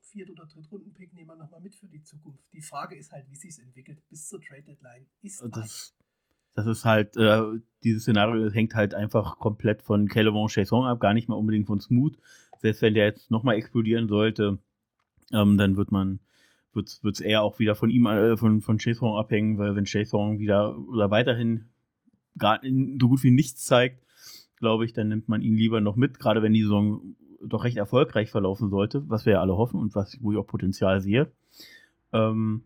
Viert- oder Drittrunden-Pick nehmen wir nochmal mit für die Zukunft. Die Frage ist halt, wie sich es entwickelt bis zur Trade-Deadline. Ist
das, das ist halt, äh, dieses Szenario hängt halt einfach komplett von Calvin Chasson ab, gar nicht mal unbedingt von Smooth. Selbst wenn der jetzt nochmal explodieren sollte, ähm, dann wird man wird es eher auch wieder von ihm, äh, von, von Chason abhängen, weil wenn Chason wieder oder weiterhin gar so gut wie nichts zeigt, glaube ich, dann nimmt man ihn lieber noch mit, gerade wenn die Saison doch recht erfolgreich verlaufen sollte, was wir ja alle hoffen und was, wo ich auch Potenzial sehe. Ähm,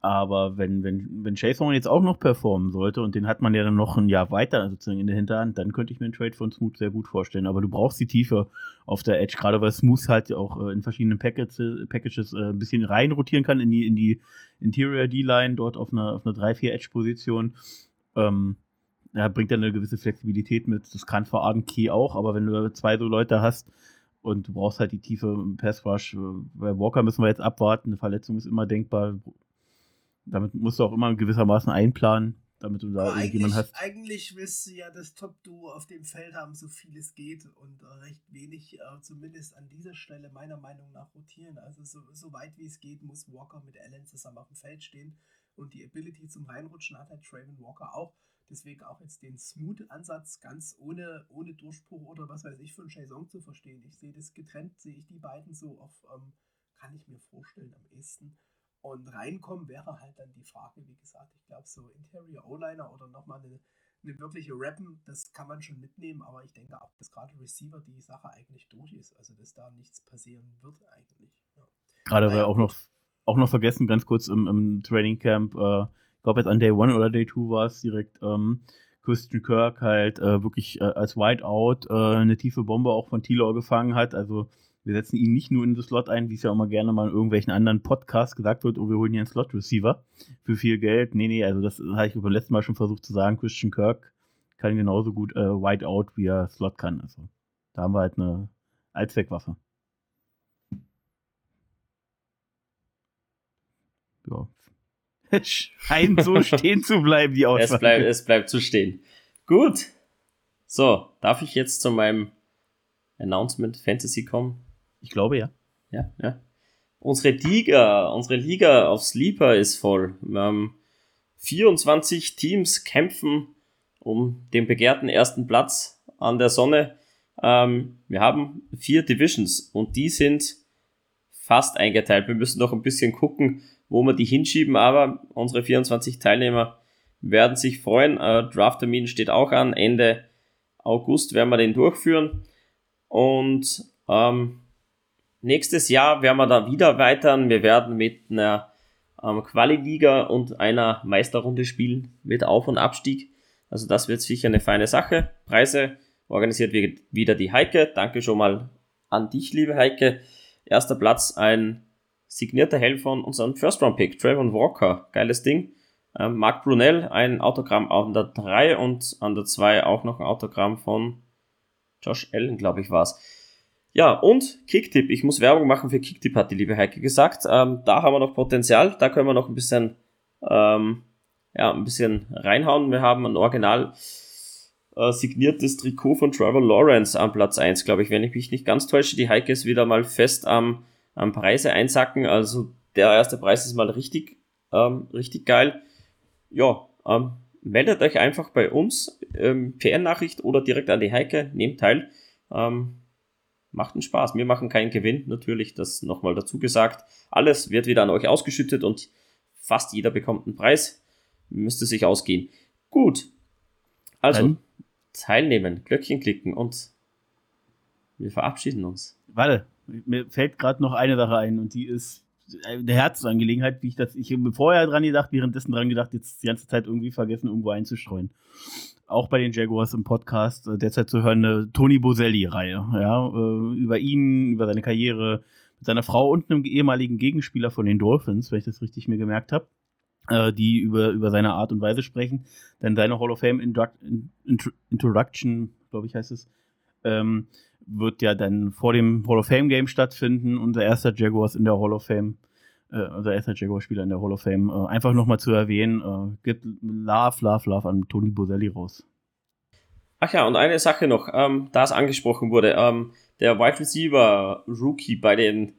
aber wenn, wenn, wenn Jason jetzt auch noch performen sollte und den hat man ja dann noch ein Jahr weiter sozusagen in der Hinterhand, dann könnte ich mir einen Trade von Smooth sehr gut vorstellen. Aber du brauchst die Tiefe auf der Edge, gerade weil Smooth halt auch äh, in verschiedenen Packages, Packages äh, ein bisschen reinrotieren kann in die, in die Interior D-Line, dort auf einer, auf einer 3-4-Edge-Position. Ähm, ja, bringt dann eine gewisse Flexibilität mit. Das kann vor Arden Key auch, aber wenn du zwei so Leute hast, und du brauchst halt die Tiefe im Pass Rush. Äh, bei Walker müssen wir jetzt abwarten. Eine Verletzung ist immer denkbar damit musst du auch immer gewissermaßen einplanen, damit du da irgendjemanden hast.
Eigentlich willst du ja das Top-Duo auf dem Feld haben, so viel es geht und recht wenig, äh, zumindest an dieser Stelle meiner Meinung nach rotieren. Also so, so weit wie es geht, muss Walker mit Allen zusammen auf dem Feld stehen und die Ability zum Reinrutschen hat halt Traven Walker auch. Deswegen auch jetzt den Smooth-Ansatz ganz ohne, ohne Durchbruch oder was weiß ich einen Jason zu verstehen. Ich sehe das getrennt, sehe ich die beiden so auf, ähm, kann ich mir vorstellen, am ehesten. Und reinkommen wäre halt dann die Frage, wie gesagt, ich glaube, so Interior O-Liner oder nochmal eine, eine wirkliche Rappen, das kann man schon mitnehmen, aber ich denke auch, dass gerade Receiver die Sache eigentlich durch ist, also dass da nichts passieren wird eigentlich. Ja.
Gerade weil auch noch, auch noch vergessen, ganz kurz im, im Training Camp, äh, ich glaube jetzt an Day 1 oder Day 2 war es direkt, ähm, Christian Kirk halt äh, wirklich äh, als Whiteout äh, eine tiefe Bombe auch von Tilor gefangen hat, also wir setzen ihn nicht nur in den Slot ein, wie es ja auch mal gerne mal in irgendwelchen anderen Podcasts gesagt wird, oh, wir holen hier einen Slot-Receiver für viel Geld. Nee, nee, also das habe ich beim letzten Mal schon versucht zu sagen. Christian Kirk kann genauso gut äh, Wide Out, wie er Slot kann. Also da haben wir halt eine Allzweckwaffe. Ja. Scheint so stehen zu bleiben, die Auswahl.
Es bleibt, es bleibt zu stehen. Gut. So, darf ich jetzt zu meinem Announcement Fantasy kommen?
Ich glaube ja.
Ja, ja. Unsere Liga, unsere Liga auf Sleeper ist voll. Haben 24 Teams kämpfen um den begehrten ersten Platz an der Sonne. Ähm, wir haben vier Divisions und die sind fast eingeteilt. Wir müssen noch ein bisschen gucken, wo wir die hinschieben, aber unsere 24 Teilnehmer werden sich freuen. Äh, Draft-Termin steht auch an. Ende August werden wir den durchführen. Und ähm, Nächstes Jahr werden wir da wieder erweitern. Wir werden mit einer ähm, Quali-Liga und einer Meisterrunde spielen mit Auf- und Abstieg. Also das wird sicher eine feine Sache. Preise organisiert wieder die Heike. Danke schon mal an dich, liebe Heike. Erster Platz ein signierter Helm von unserem First-Round-Pick, Trayvon Walker. Geiles Ding. Ähm, Mark Brunel, ein Autogramm an der 3 und an der 2 auch noch ein Autogramm von Josh Allen, glaube ich, war es. Ja, und Kicktip. Ich muss Werbung machen für Kicktip, hat die liebe Heike gesagt. Ähm, da haben wir noch Potenzial. Da können wir noch ein bisschen, ähm, ja, ein bisschen reinhauen. Wir haben ein original äh, signiertes Trikot von Trevor Lawrence am Platz 1, glaube ich, wenn ich mich nicht ganz täusche. Die Heike ist wieder mal fest am, am Preise einsacken. Also der erste Preis ist mal richtig, ähm, richtig geil. Ja, ähm, meldet euch einfach bei uns, ähm, PR-Nachricht oder direkt an die Heike, nehmt teil. Ähm, macht einen Spaß. Wir machen keinen Gewinn, natürlich, das nochmal dazu gesagt. Alles wird wieder an euch ausgeschüttet und fast jeder bekommt einen Preis. Müsste sich ausgehen. Gut. Also, Dann. teilnehmen, Glöckchen klicken und wir verabschieden uns.
Warte, mir fällt gerade noch eine Sache ein und die ist eine Herzensangelegenheit, wie ich das, ich habe vorher dran gedacht, währenddessen dran gedacht, jetzt die ganze Zeit irgendwie vergessen, irgendwo einzustreuen. Auch bei den Jaguars im Podcast äh, derzeit zu hören eine Tony Boselli-Reihe, ja, äh, über ihn, über seine Karriere, mit seiner Frau und einem ehemaligen Gegenspieler von den Dolphins, wenn ich das richtig mir gemerkt habe, äh, die über, über seine Art und Weise sprechen. Denn seine Hall of Fame Introduction, glaube ich, heißt es, ähm, wird ja dann vor dem Hall of Fame Game stattfinden. Unser erster Jaguars in der Hall of Fame, äh, unser erster Jaguar-Spieler in der Hall of Fame. Äh, einfach nochmal zu erwähnen, äh, gibt Love, Love, Love an Tony Boselli raus.
Ach ja, und eine Sache noch, ähm, da es angesprochen wurde, ähm, der Wide Receiver Rookie bei den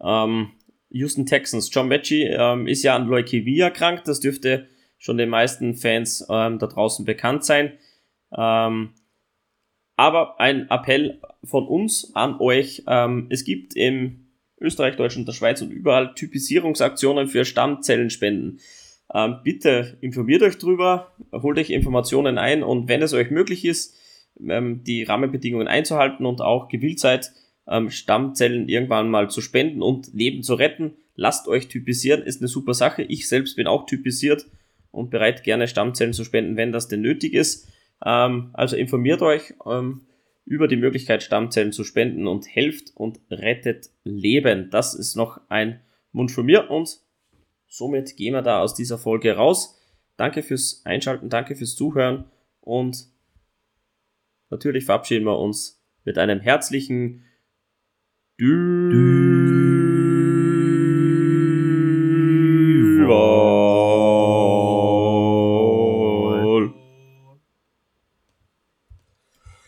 ähm, Houston Texans, John Mechie, ähm, ist ja an Leukämie erkrankt. Das dürfte schon den meisten Fans ähm, da draußen bekannt sein. Ähm, aber ein Appell von uns an euch. Ähm, es gibt im Österreich, Deutschland, der Schweiz und überall Typisierungsaktionen für Stammzellenspenden. Ähm, bitte informiert euch drüber, holt euch Informationen ein und wenn es euch möglich ist, ähm, die Rahmenbedingungen einzuhalten und auch gewillt seid, ähm, Stammzellen irgendwann mal zu spenden und Leben zu retten, lasst euch typisieren, ist eine super Sache. Ich selbst bin auch typisiert und bereit, gerne Stammzellen zu spenden, wenn das denn nötig ist. Ähm, also informiert euch ähm, über die Möglichkeit, Stammzellen zu spenden und helft und rettet Leben. Das ist noch ein Wunsch von mir und somit gehen wir da aus dieser Folge raus. Danke fürs Einschalten, danke fürs Zuhören und natürlich verabschieden wir uns mit einem herzlichen Dü